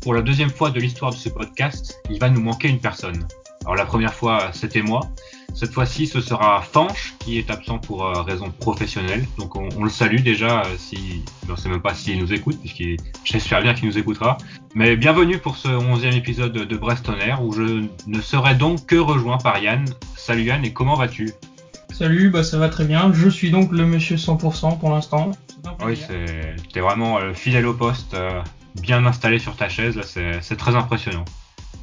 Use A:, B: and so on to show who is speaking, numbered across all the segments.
A: Pour la deuxième fois de l'histoire de ce podcast, il va nous manquer une personne. Alors la première fois, c'était moi. Cette fois-ci, ce sera Fanch qui est absent pour euh, raison professionnelle. Donc on, le salue déjà, euh, si, ne sais même pas s'il nous écoute, puisqu'il, j'espère bien qu'il nous écoutera. Mais bienvenue pour ce onzième épisode de Brest Air, où je ne serai donc que rejoint par Yann. Salut Yann, et comment vas-tu?
B: Salut, bah ça va très bien. Je suis donc le monsieur 100% pour l'instant.
A: Oui, t'es vraiment euh, fidèle au poste, bien installé sur ta chaise, c'est très impressionnant.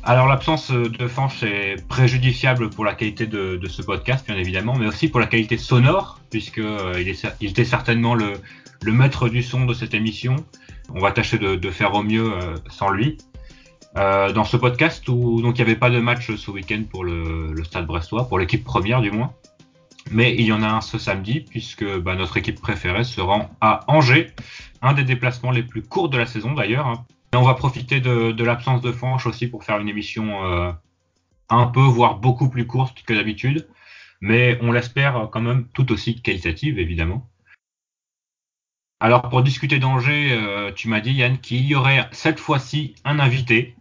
A: Alors l'absence de Fanch est préjudiciable pour la qualité de, ce podcast, bien évidemment, mais aussi pour la qualité sonore, puisque euh, il, était certainement le, maître du son de cette émission. On va tâcher de, faire au mieux euh, sans lui. Euh, dans ce podcast où donc il n'y avait pas de match ce week-end pour le, Stade Brestois, pour l'équipe première du moins, mais il y en a un ce samedi puisque bah, notre équipe préférée se rend à Angers, un des déplacements les plus courts de la saison d'ailleurs, hein, on va profiter de, l'absence de Fanch aussi pour faire une émission euh, un peu, voire beaucoup plus courte que d'habitude, mais on l'espère quand même tout aussi qualitative, évidemment. Alors pour discuter d'Angers, euh, tu m'as dit Yann qu'il y aurait cette fois-ci un invité.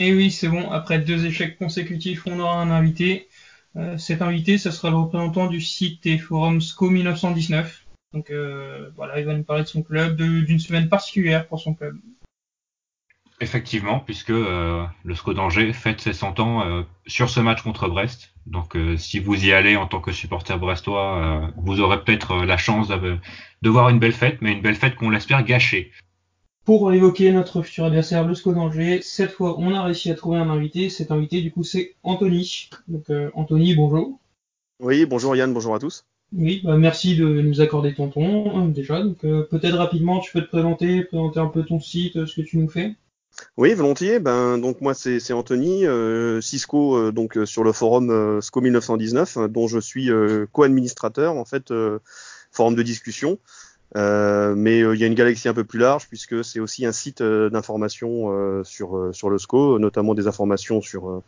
B: Et eh oui, c'est bon, après deux échecs consécutifs, on aura un invité. Euh, cet invité, ce sera le représentant du site et forum SCO 1919. Donc voilà, il va nous parler de son club, d'une semaine particulière pour son club.
A: Effectivement, puisque euh, le SCO d'Angers fête ses 100 ans euh, sur ce match contre Brest. Donc euh, si vous y allez en tant que supporter brestois, vous aurez peut-être la chance de, voir une belle fête, mais une belle fête qu'on l'espère gâchée.
B: Pour évoquer notre futur adversaire, le SCO d'Angers, cette fois on a réussi à trouver un invité. Cet invité du coup c'est Anthony. Donc Anthony, bonjour.
C: Oui, bonjour Yann, bonjour à tous.
B: Oui, bah, merci de nous accorder ton temps déjà. Donc peut-être rapidement tu peux te présenter, présenter un peu ton site, ce que tu nous fais.
C: Oui, volontiers. Ben donc moi c'est Anthony euh, Cisco euh, donc euh, sur le forum euh, SCO 1919 dont je suis co-administrateur en fait forum de discussion. Mais il y a une galaxie un peu plus large puisque c'est aussi un site d'information sur sur le SCO, notamment des informations sur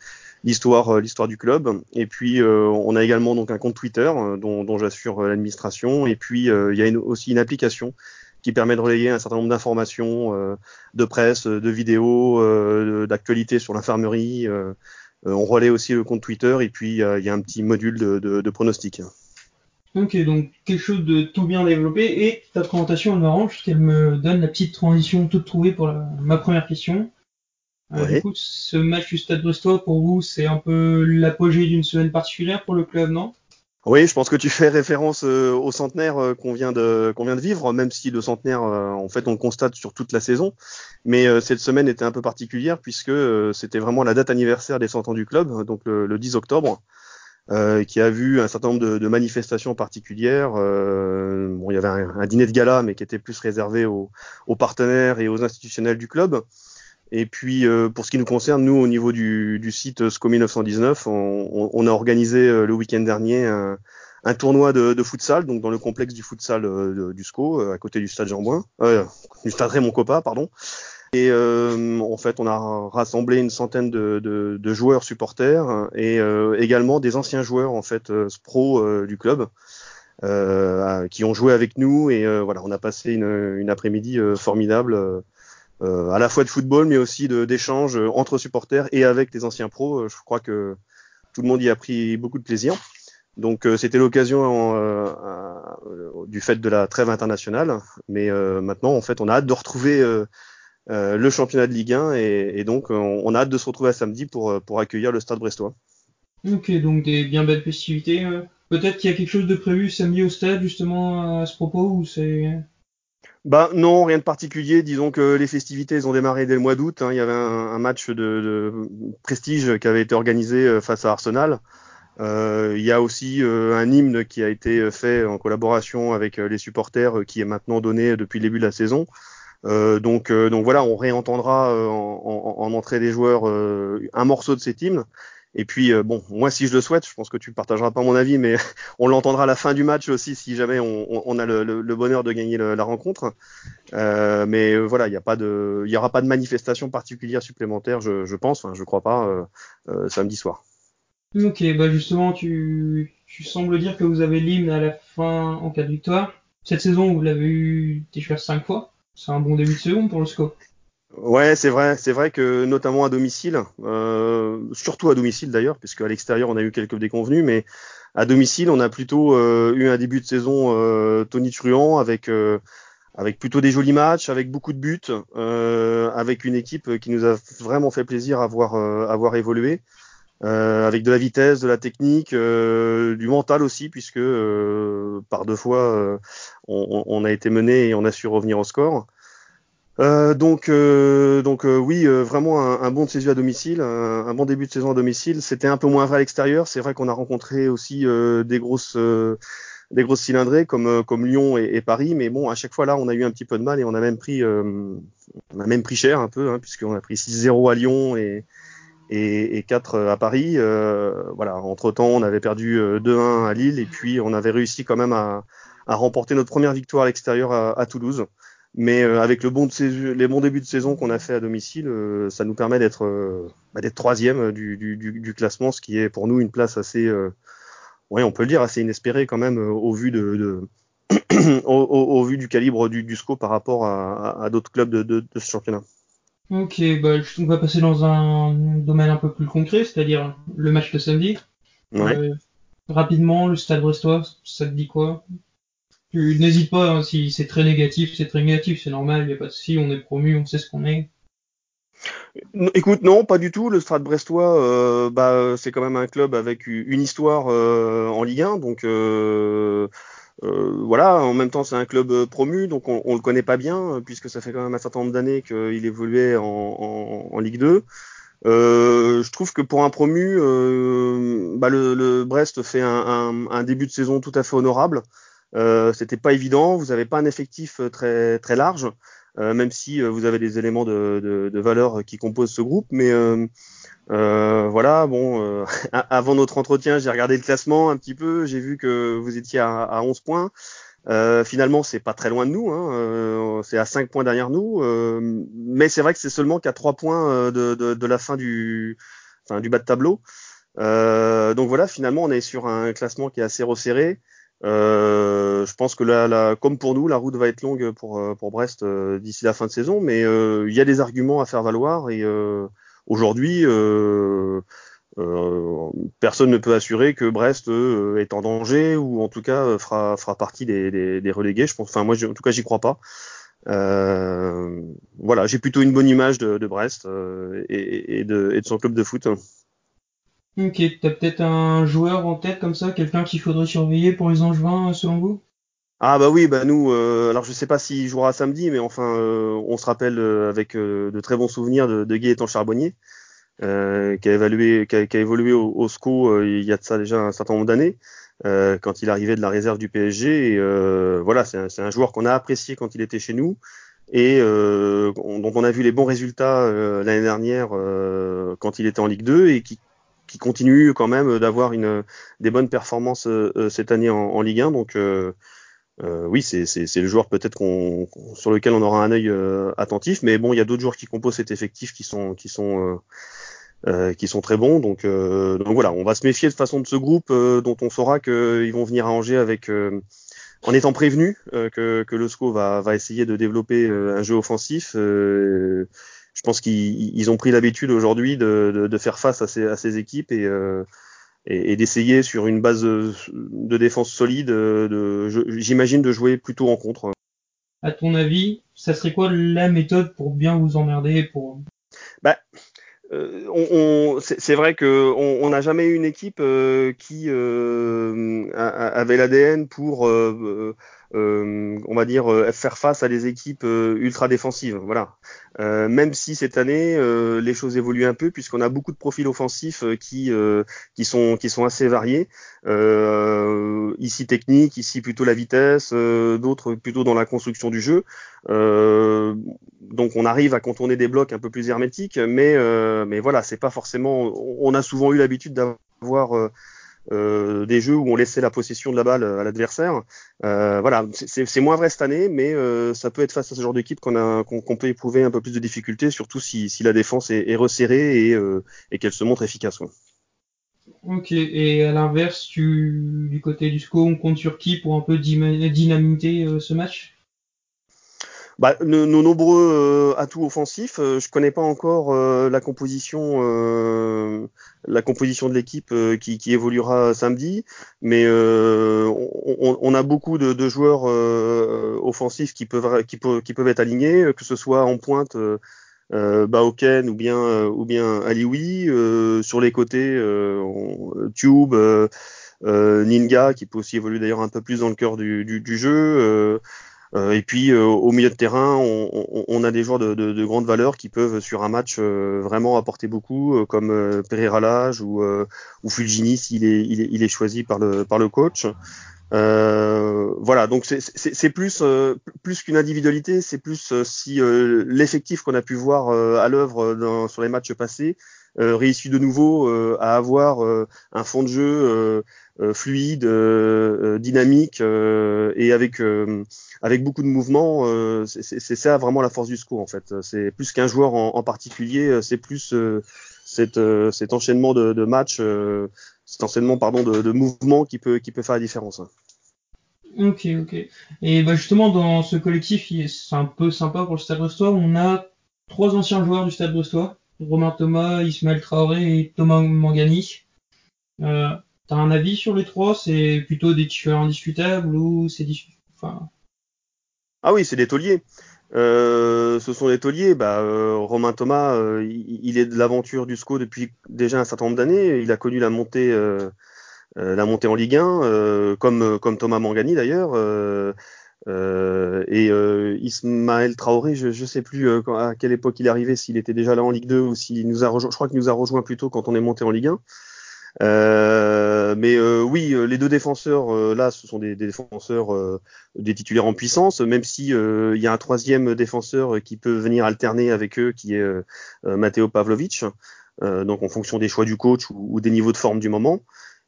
C: l'histoire l'histoire du club. Et puis on a également donc un compte Twitter dont, dont j'assure l'administration. Et puis il y a aussi une application qui permet de relayer un certain nombre d'informations euh, de presse, de vidéos, euh, d'actualités sur l'infirmerie. Euh, on relaie aussi le compte Twitter et puis il y a un petit module de, de, de pronostic.
B: Ok, donc quelque chose de tout bien développé et ta présentation elle m'arrange parce qu'elle me donne la petite transition toute trouvée pour ma première question. Euh, Du coup, ce match du Stade Brestois pour vous c'est un peu l'apogée d'une semaine particulière pour le club, non?
C: Oui, je pense que tu fais référence euh, au centenaire euh, qu'on vient de qu'on vient de vivre, même si le centenaire, euh, en fait, on le constate sur toute la saison. Mais cette semaine était un peu particulière puisque c'était vraiment la date anniversaire des 100 ans du club, donc le, 10 octobre, qui a vu un certain nombre de, de manifestations particulières. bon, il y avait un, dîner de gala, mais qui était plus réservé aux, aux partenaires et aux institutionnels du club. Et puis euh, pour ce qui nous concerne, nous au niveau du, du site SCO 1919, on, on, a organisé euh, le week-end dernier un, un tournoi de, de, futsal, donc dans le complexe du futsal euh, du SCO, à côté du stade Jean-Bouin, du stade Raymond Coppa, pardon. Et en fait, on a rassemblé une centaine de, de, de joueurs supporters et également des anciens joueurs en fait pro du club. qui ont joué avec nous et voilà on a passé une, une après-midi formidable euh, à la fois de football, mais aussi d'échanges euh, entre supporters et avec les anciens pros. Euh, je crois que tout le monde y a pris beaucoup de plaisir. Donc c'était l'occasion du fait de la trêve internationale, mais maintenant en fait on a hâte de retrouver le championnat de Ligue 1 et, donc on, a hâte de se retrouver à samedi pour, pour accueillir le Stade Brestois.
B: Ok, donc des bien belles festivités. Peut-être qu'il y a quelque chose de prévu samedi au stade justement à ce propos ou c'est
C: bah non, rien de particulier. Disons que les festivités ont démarré dès le mois d'août. Hein. Il y avait un, match de, de, prestige qui avait été organisé euh, face à Arsenal. Euh, il y a aussi euh, un hymne qui a été fait en collaboration avec les supporters, qui est maintenant donné depuis le début de la saison. Donc, donc voilà, on réentendra en, en, en, entrée des joueurs un morceau de cet hymne. Et puis, euh, bon, moi, si je le souhaite, je pense que tu partageras pas mon avis, mais on l'entendra à la fin du match aussi si jamais on, a le, bonheur de gagner la rencontre. Euh, mais euh, voilà, il n'y aura pas de manifestation particulière supplémentaire, je, je pense, enfin, je crois pas, samedi soir.
B: Ok, bah justement, tu, tu sembles dire que vous avez l'hymne à la fin en cas de victoire. Cette saison, vous l'avez eu déjà cinq fois. C'est un bon début de saison pour le scope.
C: Ouais, c'est vrai, c'est vrai que notamment à domicile, euh, surtout à domicile d'ailleurs, puisque à l'extérieur on a eu quelques déconvenus, mais à domicile on a plutôt euh, eu un début de saison euh, tonitruant avec plutôt des jolis matchs, avec beaucoup de buts, avec une équipe qui nous a vraiment fait plaisir à voir à voir évoluer. Avec de la vitesse, de la technique, du mental aussi, puisque par deux fois on, on, a été mené et on a su revenir au score. Euh, donc, euh, donc euh, oui, vraiment un, un, bon de saison à domicile, un, un, bon début de saison à domicile. C'était un peu moins vrai à l'extérieur. C'est vrai qu'on a rencontré aussi des grosses, des grosses cylindrées comme comme Lyon et, et, Paris, mais bon, à chaque fois là, on a eu un petit peu de mal et on a même pris, on a même pris cher un peu, hein, puisqu'on a pris 6-0 à Lyon et et, et 4 à Paris. voilà. Entre temps, on avait perdu 2-1 à Lille et puis on avait réussi quand même à, à remporter notre première victoire à l'extérieur à, à Toulouse. Mais euh, avec le bon de les bons débuts de saison qu'on a fait à domicile, euh, ça nous permet d'être euh, bah, troisième du, du, du, classement, ce qui est pour nous une place assez, ouais, on peut le dire, assez inespérée quand même au vu de, de au, au, vu du calibre du, du SCO par rapport à, à, d'autres clubs de, de, de, ce championnat.
B: Ok, bah, on va passer dans un domaine un peu plus concret, c'est-à-dire le match de samedi.
C: Ouais.
B: rapidement, le Stade Brestois, ça te dit quoi? Tu n'hésites pas, hein, si c'est très négatif, c'est très négatif, c'est normal, il n'y a pas de souci, on est promu, on sait ce qu'on est.
C: Écoute, non, pas du tout. Le Stade Brestois, euh, bah, c'est quand même un club avec une histoire euh, en Ligue 1, donc euh, euh, voilà. En même temps, c'est un club promu, donc on, on le connaît pas bien, puisque ça fait quand même un certain nombre d'années qu'il évoluait en, en, Ligue 2. Euh, je trouve que pour un promu, euh, bah le, Brest fait un, début de saison tout à fait honorable. Euh, C'était pas évident. Vous n'avez pas un effectif euh, très très large, euh, même si euh, vous avez des éléments de, de, de, valeur qui composent ce groupe. Mais euh, voilà, bon, avant notre entretien, j'ai regardé le classement un petit peu. J'ai vu que vous étiez à, à 11 points. Euh, finalement, c'est pas très loin de nous, hein, euh, c'est à 5 points derrière nous, euh, mais c'est vrai que c'est seulement qu'à 3 points de, de, de, la fin du, enfin, du bas de tableau. donc voilà, finalement, on est sur un classement qui est assez resserré. Euh, je pense que là, là, comme pour nous, la route va être longue pour, euh, pour Brest euh, d'ici la fin de saison, mais euh, il y a des arguments à faire valoir et aujourd'hui, personne ne peut assurer que Brest est en danger ou en tout cas fera, fera partie des, des, des relégués. Je pense, enfin moi, en tout cas, j'y crois pas. voilà, j'ai plutôt une bonne image de, de Brest et, et, de, et de son club de foot.
B: Ok, t'as peut-être un joueur en tête comme ça, quelqu'un qu'il faudrait surveiller pour les Angevins selon vous?
C: Ah bah oui, bah nous, euh, alors je sais pas s'il jouera samedi, mais enfin, euh, on se rappelle euh, avec de très bons souvenirs de, de Gaëtan Charbonnier, qui a évolué au, SCO il y a de ça déjà un certain nombre d'années, quand il arrivait de la réserve du PSG. Voilà, c'est un, un, joueur qu'on a apprécié quand il était chez nous et dont on a vu les bons résultats l'année dernière quand il était en Ligue 2 et qui qui continue quand même d'avoir une des bonnes performances euh, cette année en, en, Ligue 1. Donc euh, euh, oui, c'est le joueur peut-être qu'on sur lequel on aura un œil euh, attentif. Mais bon, il y a d'autres joueurs qui composent cet effectif qui sont qui sont euh, qui sont très bons. Donc, donc voilà, on va se méfier de façon de ce groupe dont on saura qu'ils vont venir à Angers avec en étant prévenu que, que le SCO va, va essayer de développer un jeu offensif je pense qu'ils ont pris l'habitude aujourd'hui de, de, de, faire face à ces, à ces équipes et, euh, et, et d'essayer sur une base de défense solide, de, j'imagine, de jouer plutôt en contre.
B: À ton avis, ça serait quoi la méthode pour bien vous emmerder pour
C: bah, euh, on, on c'est vrai que on n'a jamais eu une équipe euh, qui avait l'ADN pour on va dire euh, faire face à des équipes euh, ultra défensives. Voilà. même si cette année les choses évoluent un peu puisqu'on a beaucoup de profils offensifs qui qui sont qui sont assez variés. ici technique, ici plutôt la vitesse, d'autres plutôt dans la construction du jeu. donc on arrive à contourner des blocs un peu plus hermétiques, mais mais voilà, c'est pas forcément. On a souvent eu l'habitude d'avoir euh, des jeux où on laissait la possession de la balle à l'adversaire. Euh, voilà, c'est moins vrai cette année, mais euh, ça peut être face à ce genre d'équipe qu'on peut éprouver un peu plus de difficultés, surtout si, si la défense est, resserrée et, euh, et qu'elle se montre efficace.
B: Ok, et à l'inverse, du côté du SCO, on compte sur qui pour un peu dynamiter euh, ce match?
C: Bah, nos, nombreux euh, atouts offensifs. Euh, je connais pas encore euh, la composition, la composition de l'équipe qui, qui, évoluera samedi, mais on, on, a beaucoup de, de joueurs offensifs qui peuvent, qui, peuvent, qui peuvent être alignés, que ce soit en pointe. Euh, Baoken ou bien ou bien Alioui sur les côtés Tube Ninga qui peut aussi évoluer d'ailleurs un peu plus dans le cœur du, du, du jeu euh, et puis euh, au milieu de terrain, on, on, a des joueurs de, de, de, grande valeur qui peuvent sur un match euh, vraiment apporter beaucoup, comme Pereira Lage ou, ou Fulgini s'il est, il est, il est, choisi par le, par le coach. Euh, voilà, donc c'est plus plus qu'une individualité, c'est plus si l'effectif qu'on a pu voir à l'œuvre sur les matchs passés réussit de nouveau à avoir un fond de jeu fluide, dynamique et avec avec beaucoup de mouvements. Euh, c'est ça vraiment la force du SCO en fait. C'est plus qu'un joueur en, particulier, euh, c'est plus euh, cet, enchaînement de, de matchs, cet enchaînement pardon de, de mouvements qui peut qui peut faire la différence.
B: Ok, ok. Et bah justement, dans ce collectif, c'est un peu sympa pour le Stade Brestois. On a trois anciens joueurs du Stade Brestois Romain Thomas, Ismaël Traoré et Thomas Mangani. Euh, T'as un avis sur les trois? C'est plutôt des tueurs indiscutables ou c'est enfin,
C: ah oui, c'est des tauliers. Euh, ce sont des tauliers. Bah, euh, Romain Thomas, il, est de l'aventure du SCO depuis déjà un certain nombre d'années. Il a connu la montée, en Ligue 1, comme, comme Thomas Mangani d'ailleurs. Et Ismaël Traoré, je ne sais plus à quelle époque il est arrivé, s'il était déjà là en Ligue 2 ou s'il nous a rejoint. Je crois qu'il nous a rejoint plutôt quand on est monté en Ligue 1. Euh, mais euh, oui, euh, les deux défenseurs là, ce sont des, des défenseurs des titulaires en puissance, même si il y a un troisième défenseur qui peut venir alterner avec eux, qui est Matteo Pavlovic. donc en fonction des choix du coach ou, ou des niveaux de forme du moment.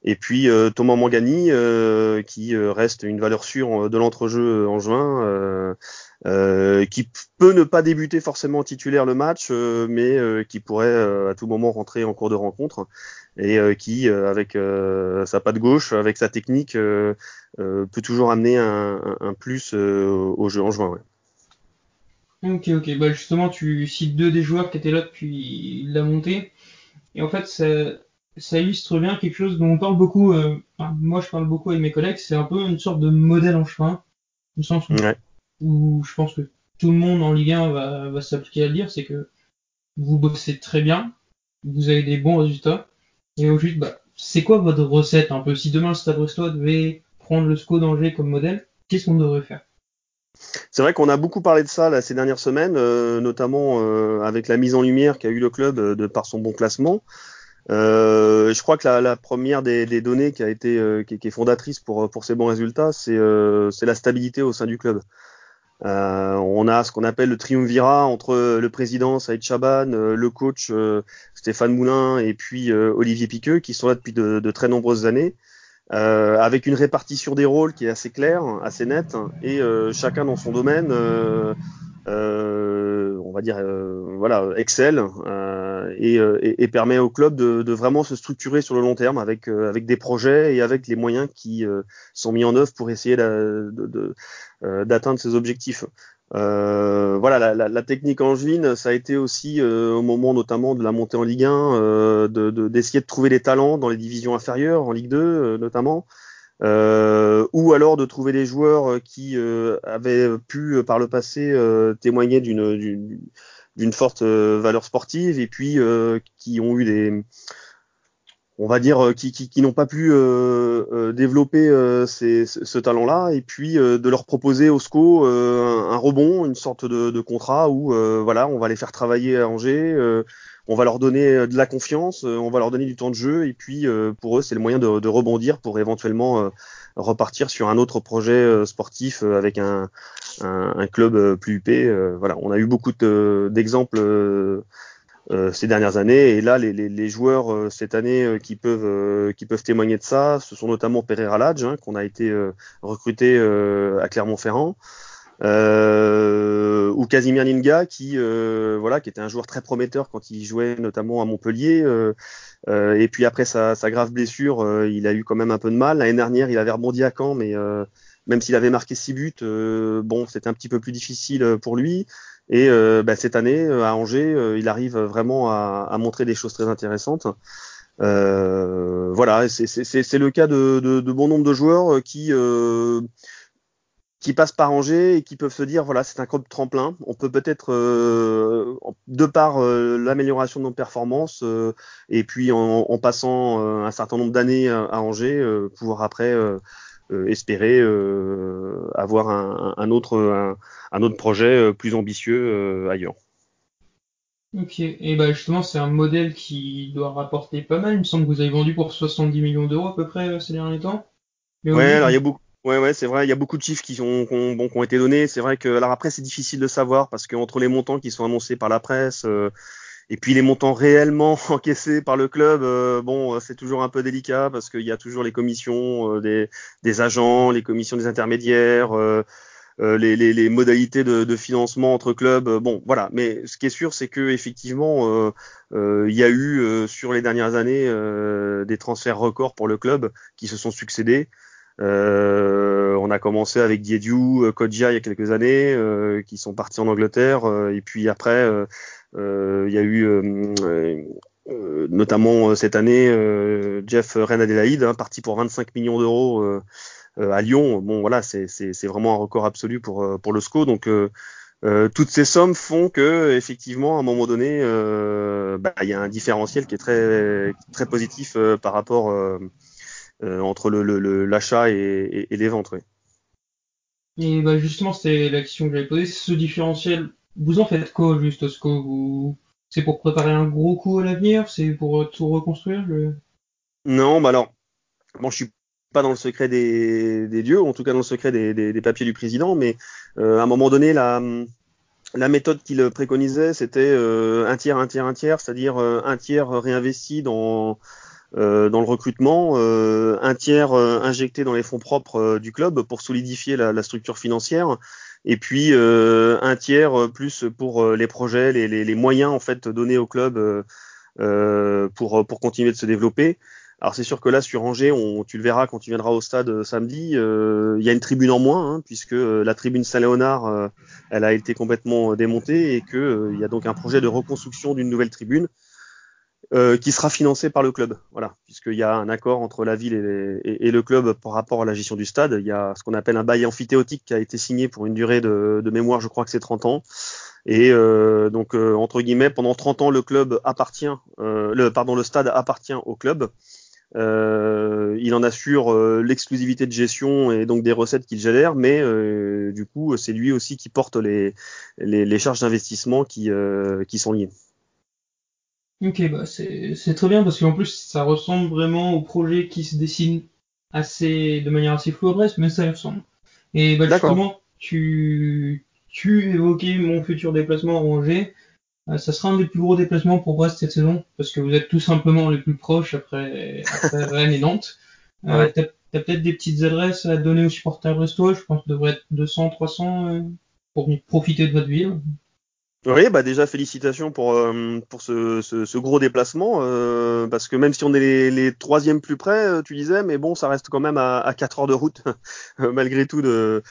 C: Et puis Thomas Mangani, qui reste une valeur sûre de l'entrejeu en juin, qui peut ne pas débuter forcément titulaire le match, mais qui pourrait à tout moment rentrer en cours de rencontre et euh, qui, euh, avec euh, sa patte gauche, avec sa technique, peut toujours amener un, plus au jeu en juin.
B: Ok, ok. Bah justement, tu cites deux des joueurs qui étaient là depuis la montée. Et en fait, ça, ça illustre bien quelque chose dont on parle beaucoup. Euh, enfin, moi, je parle beaucoup avec mes collègues. C'est un peu une sorte de modèle en chemin. Du sens où, ouais. où, je pense que tout le monde en Ligue 1 va, va s'appliquer à le dire. C'est que vous bossez très bien. Vous avez des bons résultats. Et au juste, bah, c'est quoi votre recette un peu? Si demain le Stade Brestois devait prendre le SCO d'Angers comme modèle, qu'est-ce qu'on devrait faire?
C: C'est vrai qu'on a beaucoup parlé de ça là, ces dernières semaines, euh, notamment euh, avec la mise en lumière qu'a eu le club euh, de par son bon classement. Je crois que la, première des, données qui a été qui, qui, est fondatrice pour pour ces bons résultats, c'est c'est la stabilité au sein du club. Euh, on a ce qu'on appelle le triumvirat entre le président Saïd Chaban, euh, le coach euh, Stéphane Moulin et puis Olivier Piqueux qui sont là depuis de, de très nombreuses années. Avec une répartition des rôles qui est assez claire, assez nette, et chacun dans son domaine euh, on va dire, euh, voilà, excelle euh, et, et, et, permet au club de, de, vraiment se structurer sur le long terme avec avec des projets et avec les moyens qui sont mis en œuvre pour essayer d'atteindre ses objectifs. Euh, voilà, la, la, la, technique angevine, ça a été aussi euh, au moment notamment de la montée en Ligue 1, euh, d'essayer de, de, trouver des talents dans les divisions inférieures, en Ligue 2 notamment, euh, ou alors de trouver des joueurs euh, qui euh, avaient pu par le passé témoigner d'une d'une forte valeur sportive et puis qui ont eu des on va dire qui, qui, qui n'ont pas pu développer ces, ce talent-là et puis de leur proposer au SCO un, un, rebond, une sorte de, de contrat où voilà on va les faire travailler à Angers on va leur donner euh, de la confiance, euh, on va leur donner du temps de jeu, et puis euh, pour eux, c'est le moyen de, de, rebondir pour éventuellement repartir sur un autre projet sportif avec un, un, club plus huppé. voilà, on a eu beaucoup d'exemples. Euh, ces dernières années. Et là, les, les, les joueurs euh, cette année euh, qui peuvent qui peuvent témoigner de ça, ce sont notamment Pereira Ladj, hein, qu'on a été recruté à Clermont-Ferrand. Euh, ou Casimir Ninga qui euh, voilà qui était un joueur très prometteur quand il jouait notamment à Montpellier euh, euh et puis après sa, sa grave blessure il a eu quand même un peu de mal l'année dernière il avait rebondi à Caen mais même s'il avait marqué 6 buts, bon, c'était un petit peu plus difficile pour lui. Et bah, cette année, à Angers, il arrive vraiment à, à, montrer des choses très intéressantes. voilà, c'est le cas de, de, de, bon nombre de joueurs qui qui passent par Angers et qui peuvent se dire voilà c'est un club tremplin on peut peut-être euh, de par euh, l'amélioration de nos performances euh, et puis en, en passant un certain nombre d'années à, Angers pouvoir après espérer avoir un, un autre un, un, autre projet plus ambitieux ailleurs.
B: Ok, et bah justement c'est un modèle qui doit rapporter pas mal. Il me semble que vous avez vendu pour 70 millions d'euros à peu près ces derniers temps.
C: ouais, alors il y a beaucoup Ouais, ouais, c'est vrai. Il y a beaucoup de chiffres qui ont, qui ont, bon, qui ont été donnés. C'est vrai que, alors après, c'est difficile de savoir parce que entre les montants qui sont annoncés par la presse euh, et puis les montants réellement encaissés par le club, euh, bon, c'est toujours un peu délicat parce qu'il y a toujours les commissions euh, des, agents, les commissions des intermédiaires, les, modalités de, de, financement entre clubs. bon, voilà. Mais ce qui est sûr, c'est que effectivement, il y a eu sur les dernières années des transferts records pour le club qui se sont succédés. Euh, on a commencé avec Diediou, euh, Kodja il y a quelques années, euh, qui sont partis en Angleterre. et puis après, il y a eu notamment cette année Jeff Renadelaide, hein, parti pour 25 millions d'euros à Lyon. Bon voilà, c'est vraiment un record absolu pour, pour le SCO. Donc toutes ces sommes font que effectivement à un moment donné, bah, il y a un différentiel qui est très très positif par rapport entre l'achat le, et, et, les ventes. Oui.
B: Et bah justement, c'était la question que j'avais posée. Ce différentiel, vous en faites quoi juste ce que vous... C'est pour préparer un gros coup à l'avenir C'est pour tout reconstruire
C: Non, bah alors, bon, je suis pas dans le secret des, des dieux, en tout cas dans le secret des, des, des papiers du président, mais euh, à un moment donné, la, la méthode qu'il préconisait, c'était euh, un tiers, un tiers, un tiers, c'est-à-dire euh, un tiers réinvesti dans euh, dans le recrutement, euh, un tiers euh, injecté dans les fonds propres du club pour solidifier la, structure financière, et puis un tiers plus pour les projets, les, les, moyens en fait donnés au club pour pour continuer de se développer. Alors c'est sûr que là sur Angers, tu le verras quand tu viendras au stade samedi, il y a une tribune en moins, hein, puisque la tribune Saint-Léonard, elle a été complètement démontée et que il y a donc un projet de reconstruction d'une nouvelle tribune euh, qui sera financé par le club. Voilà, puisqu'il y a un accord entre la ville et, le club par rapport à la gestion du stade. Il y a ce qu'on appelle un bail amphithéotique qui a été signé pour une durée de, mémoire, je crois que c'est 30 ans. Et euh, donc euh, entre guillemets, pendant 30 ans, le club appartient, le pardon, le stade appartient au club. il en assure l'exclusivité de gestion et donc des recettes qu'il génère, mais du coup, c'est lui aussi qui porte les, charges d'investissement qui sont liées.
B: Ok, bah c'est très bien parce qu'en plus ça ressemble vraiment au projet qui se dessine assez de manière assez floue à Brest, mais ça y ressemble. Et bah justement, tu, tu évoquais mon futur déplacement à Angers. Euh, ça sera un des plus gros déplacements pour Brest cette saison parce que vous êtes tout simplement les plus proches après, après Rennes et Nantes. Euh, T'as as, peut-être des petites adresses à donner aux supporters brestois. Je pense que devrait être 200, 300 euh, pour profiter de votre ville.
C: Oui, bah déjà félicitations pour euh, pour ce, ce, ce, gros déplacement euh, parce que même si on est les, les troisièmes plus près, euh, tu disais, mais bon, ça reste quand même à, à 4 heures de route malgré tout de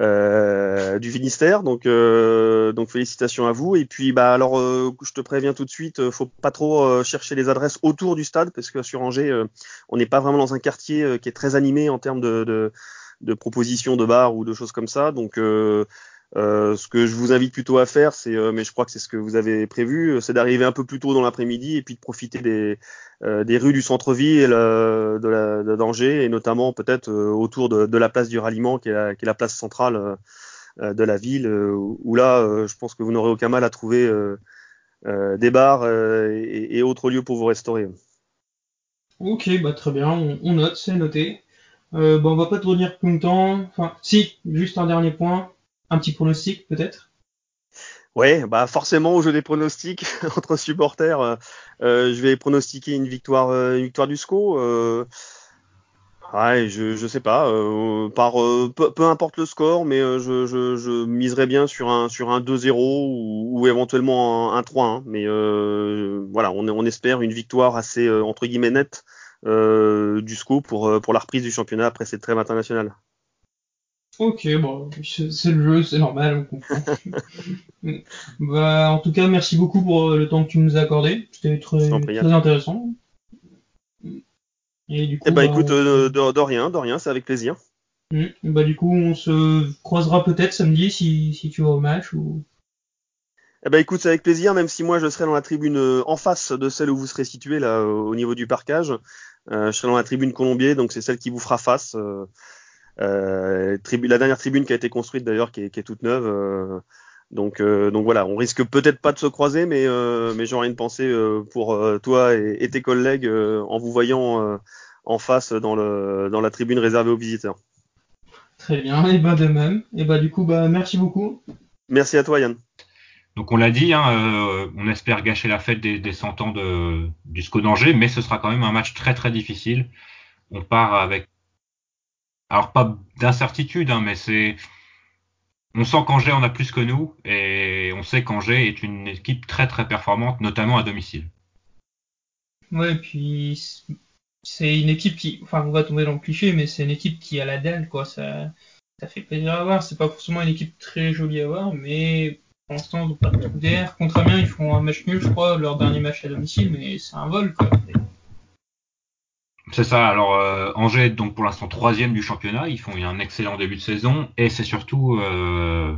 C: euh, du Finistère. Donc donc félicitations à vous. Et puis bah alors je te préviens tout de suite, faut pas trop chercher les adresses autour du stade parce que sur Angers, on n'est pas vraiment dans un quartier qui est très animé en termes de, de de propositions de bars ou de choses comme ça. Donc euh, ce que je vous invite plutôt à faire, c'est, euh, mais je crois que c'est ce que vous avez prévu, euh, c'est d'arriver un peu plus tôt dans l'après-midi et puis de profiter des, rues du centre-ville de, la, de d'Angers et notamment peut-être autour de, la place du ralliement qui est la, place centrale de la ville où, là, je pense que vous n'aurez aucun mal à trouver des bars et, autres lieux pour vous restaurer.
B: Ok, bah très bien, on, note, c'est noté. Euh, bon, on va pas te revenir plus longtemps. Enfin, si, juste un dernier point. Un petit pronostic peut-être?
C: Ouais, bah forcément au jeu des pronostics entre supporters, euh, euh, je vais pronostiquer une victoire, euh, du SCO. Je, je sais pas, par peu, importe le score, mais je, je, miserais bien sur un sur un 2-0 ou, éventuellement un, un 3-1. Mais voilà, on, espère une victoire assez entre guillemets nette du SCO pour la reprise du championnat après cette trêve internationale.
B: Ok, bon, c'est le jeu, c'est normal, on comprend. bah, en tout cas, merci beaucoup pour le temps que tu nous as accordé. C'était très, très intéressant.
C: Et du coup, eh bah, bah écoute, euh, de, rien, de rien, c'est avec plaisir.
B: Hmm. Bah du coup, on se croisera peut-être samedi si, si tu vas au match ou.
C: Eh ben écoute, c'est avec plaisir, même si moi je serai dans la tribune euh, en face de celle où vous serez situé là au niveau du parcage. Euh, je serai dans la tribune Colombier, donc c'est celle qui vous fera face. Euh, euh la dernière tribune qui a été construite d'ailleurs, qui, qui, est toute neuve. donc, donc voilà, on risque peut-être pas de se croiser, mais, mais j'aurais une pensée pour toi et, et, tes collègues en vous voyant en face dans, le, dans la tribune réservée aux visiteurs.
B: Très bien, et bah de même. Et bah du coup, bah merci beaucoup.
C: Merci à toi Yann.
A: Donc on l'a dit, hein, euh, on espère gâcher la fête des, des 100 ans de, du SCO d'Angers, mais ce sera quand même un match très très difficile. On part avec, alors pas d'incertitude, hein, mais c'est, on sent qu'Angers en a plus que nous, et on sait qu'Angers est une équipe très très performante, notamment à domicile.
B: Ouais, puis c'est une équipe qui, enfin on va tomber dans le cliché, mais c'est une équipe qui a la dalle, quoi. Ça, ça fait plaisir à voir. C'est pas forcément une équipe très jolie à voir, mais pour l'instant, pas d'air. Contre Amiens, ils font un match nul, je crois, leur dernier match à domicile, mais c'est un vol, quoi.
A: C'est ça. Alors euh, Angers est donc pour l'instant troisième du championnat. Ils font un excellent début de saison et c'est surtout euh,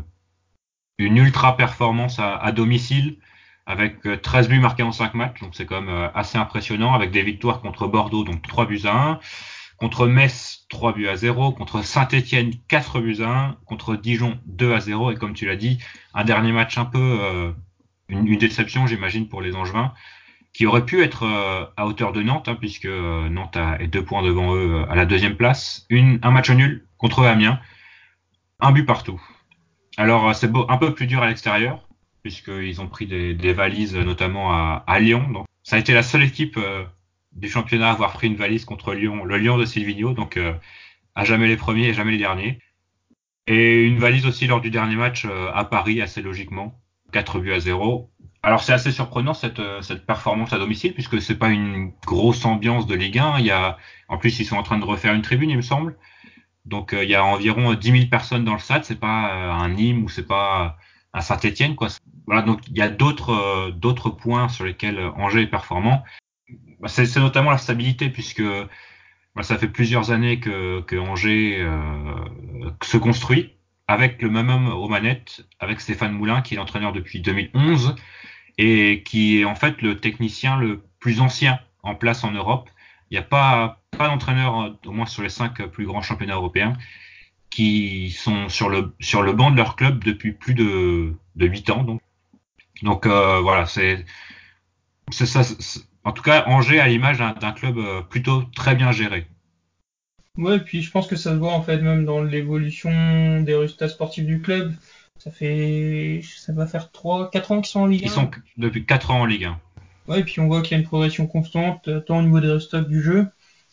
A: une ultra performance à, domicile avec 13 euh, buts marqués en 5 matchs. Donc c'est quand même assez impressionnant avec des victoires contre Bordeaux, donc 3 buts à 1. Contre Metz, 3 buts à 0. Contre Saint-Etienne, 4 buts à 1. Contre Dijon, 2 à 0. Et comme tu l'as dit, un dernier match un peu, euh, une, déception, j'imagine, pour les Angevins, qui aurait pu être euh, à hauteur de Nantes, hein, puisque euh, Nantes est deux points devant eux à la deuxième place. Un match nul contre Amiens. Un but partout. Alors, c'est un peu plus dur à l'extérieur, puisqu'ils ont pris des, valises, notamment à, à Lyon. Donc, ça a été la seule équipe du championnat avoir pris une valise contre Lyon, le Lyon de Silvino, donc euh, à jamais les premiers et jamais les derniers. Et une valise aussi lors du dernier match euh, à Paris, assez logiquement, 4 buts à 0. Alors c'est assez surprenant cette, euh, cette performance à domicile, puisque c'est pas une grosse ambiance de Ligue 1. Il y a, en plus, ils sont en train de refaire une tribune, il me semble. Donc il y a environ 10 000 personnes dans le stade. C'est pas un Nîmes ou c'est pas un Saint-Étienne, quoi. Voilà, donc il y a d'autres d'autres points sur lesquels Angers est performant. Bah, c'est notamment la stabilité puisque bah, ça fait plusieurs années que, que Angers euh, se construit avec le même homme aux manettes, avec Stéphane Moulin qui est l'entraîneur depuis 2011 et qui est en fait le technicien le plus ancien en place en Europe. Il n'y a pas, pas d'entraîneur, au moins sur les cinq plus grands championnats européens, qui sont sur le, sur le banc de leur club depuis plus de, de 8 ans. Donc, euh, voilà, c'est ça, en tout cas, Angers a l'image d'un club euh, plutôt très bien géré.
B: Ouais, puis je pense que ça se voit en fait même dans l'évolution des résultats sportifs du club. Ça fait, ça va faire 3, 4 ans qu'ils sont en Ligue 1.
A: Ils sont depuis 4 ans en Ligue 1.
B: Ouais, et puis on voit qu'il y a une progression constante, euh, tant au niveau des résultats du jeu.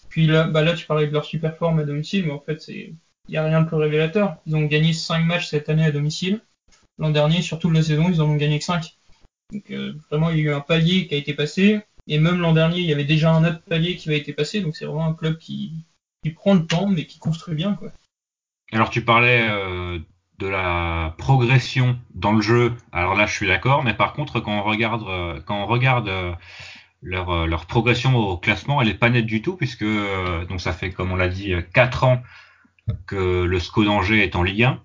B: Puis là, bah là, tu parlais de leur super forme à domicile, mais en fait, c'est, il n'y a rien de plus révélateur. Ils ont gagné 5 matchs cette année à domicile. L'an dernier, sur toute la saison, ils en ont gagné que 5. Donc euh, vraiment, il y a eu un palier qui a été passé. Et même l'an dernier, il y avait déjà un autre palier qui avait été passé, donc c'est vraiment un club qui, qui, prend le temps, mais qui construit bien. Quoi.
A: Alors tu parlais euh, de la progression dans le jeu. Alors là, je suis d'accord, mais par contre, quand on regarde, euh, quand on regarde euh, leur, leur, progression au classement, elle est pas nette du tout, puisque donc ça fait, comme on l'a dit, 4 ans que le SCO d'Angers est en Ligue 1.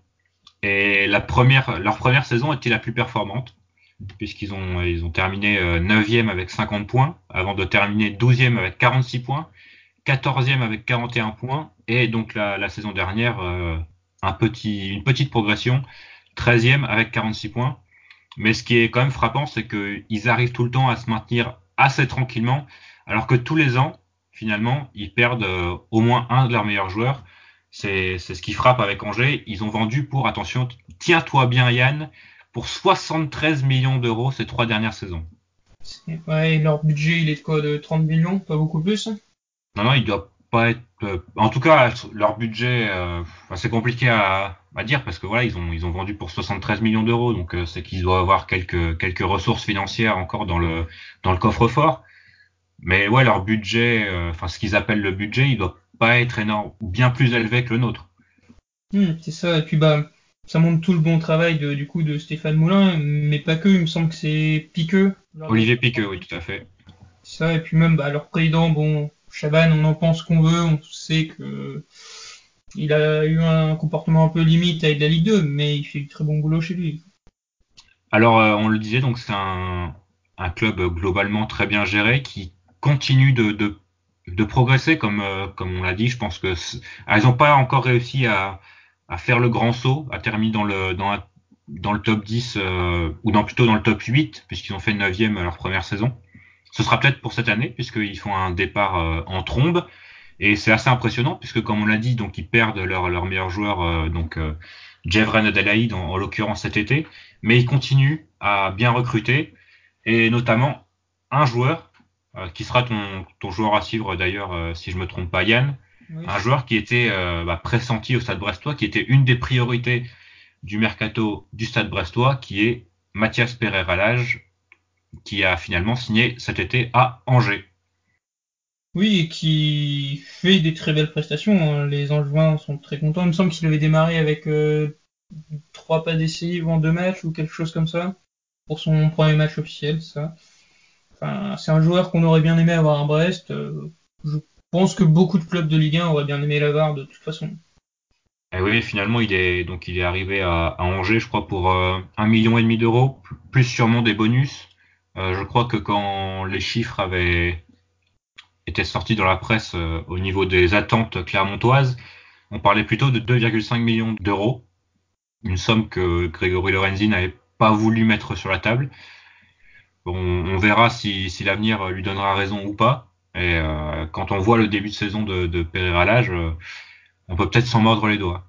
A: Et la première, leur première saison était la plus performante puisqu'ils ont, ils ont terminé 9e euh, avec 50 points, avant de terminer 12e avec 46 points, 14e avec 41 points, et donc la, saison dernière, euh, un petit, une petite progression, 13e avec 46 points. Mais ce qui est quand même frappant, c'est qu'ils arrivent tout le temps à se maintenir assez tranquillement, alors que tous les ans, finalement, ils perdent euh, au moins un de leurs meilleurs joueurs. C'est ce qui frappe avec Angers. Ils ont vendu pour, attention, tiens-toi bien Yann, pour 73 millions d'euros ces trois dernières saisons.
B: Ouais, leur budget, il est de quoi De 30 millions? Pas beaucoup plus
A: Non, non, il doit pas être. Euh, en tout cas, leur budget, euh, c'est compliqué à, à, dire parce que voilà, ils ont ils ont vendu pour 73 millions d'euros, donc euh, c'est qu'ils doivent avoir quelques quelques ressources financières encore dans le dans le coffre-fort. Mais ouais, leur budget, enfin ce qu'ils appellent le budget, il doit pas être énorme, bien plus élevé que le nôtre.
B: Hmm, c'est ça, et puis bah, ça montre tout le bon travail de, du coup de Stéphane Moulin, mais pas que, il me semble que c'est Piqueux.
A: Olivier Piqueux, oui, tout à fait.
B: Ça, et puis même bah, leur président, bon, Chaban, on en pense qu'on veut, on sait que il a eu un comportement un peu limite avec la Ligue 2, mais il fait du très bon boulot chez lui.
A: Alors, euh, on le disait, donc c'est un, club globalement très bien géré qui continue de, progresser, comme, euh, comme on l'a dit. Je pense que elles n'ont pas encore réussi à, faire le grand saut, à terminer dans le, top 10, euh, ou dans, plutôt dans le top 8, puisqu'ils ont fait 9e à leur première saison. Ce sera peut-être pour cette année, puisqu'ils font un départ en trombe. Et c'est assez impressionnant, puisque comme on l'a dit, donc ils perdent leur, leur meilleur joueur, donc euh, Jevren Adelaide en, en l'occurrence cet été, mais ils continuent à bien recruter, et notamment un joueur euh, qui sera ton, ton joueur à suivre d'ailleurs, euh, si je me trompe pas, Yann, oui. un joueur qui était euh, bah, pressenti au Stade Brestois, qui était une des priorités du mercato du Stade Brestois, qui est Mathias Pereira Lage, qui a finalement signé cet été à Angers.
B: Oui, et qui fait des très belles prestations. Hein. Les Angevins sont très contents. Il me semble qu'il avait démarré avec euh, trois pas d'essai en deux matchs ou quelque chose comme ça pour son premier match officiel. Ça. Enfin, c'est un joueur qu'on aurait bien aimé avoir à Brest. Euh, je pense que beaucoup de clubs de Ligue 1 auraient bien aimé l'avoir de toute façon.
A: Et oui, finalement, il est donc il est arrivé à, à Angers, je crois, pour euh, un million et demi d'euros, plus sûrement des bonus. Euh, je crois que quand les chiffres avaient était sorti dans la presse euh, au niveau des attentes clermontoises, on parlait plutôt de 2,5 millions d'euros, une somme que Grégory Lorenzi n'avait pas voulu mettre sur la table. On verra si, l'avenir lui donnera raison ou pas. Et euh, quand on voit le début de saison de, de Pereira on peut peut-être s'en mordre les doigts.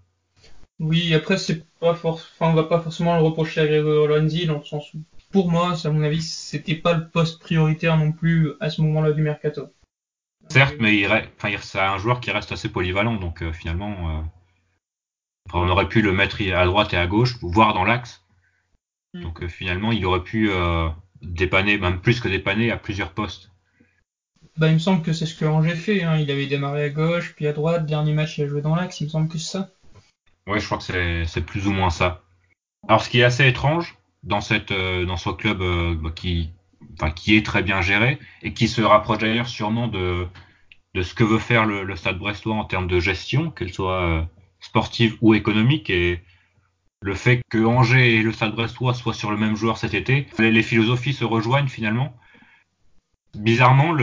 B: Oui, après c'est pas for... enfin, on va pas forcément le reprocher à Grégory Lorenzi dans le sens où, pour moi, à mon avis, c'était pas le poste prioritaire non plus à ce moment-là du mercato.
A: Certes, mais il reste, enfin, c'est un joueur qui reste assez polyvalent, donc euh, finalement, euh, on aurait pu le mettre à droite et à gauche, voire dans l'axe. Mm. Donc euh, finalement, il aurait pu euh, dépanner, même plus que dépanner, à plusieurs postes.
B: Bah, il me semble que c'est ce que Angers fait. Hein. Il avait démarré à gauche, puis à droite. Dernier match, il a joué dans l'axe. Il me semble que c'est ça.
A: Ouais, je crois que c'est plus ou moins ça. Alors, ce qui est assez étrange dans cette dans ce club bah, qui est très bien géré et qui se rapproche d'ailleurs sûrement de, ce que veut faire le, Stade Brestois en termes de gestion, qu'elle soit euh, sportive ou économique. Et le fait que Angers et le Stade Brestois soient sur le même joueur cet été, les, philosophies se rejoignent finalement. Bizarrement,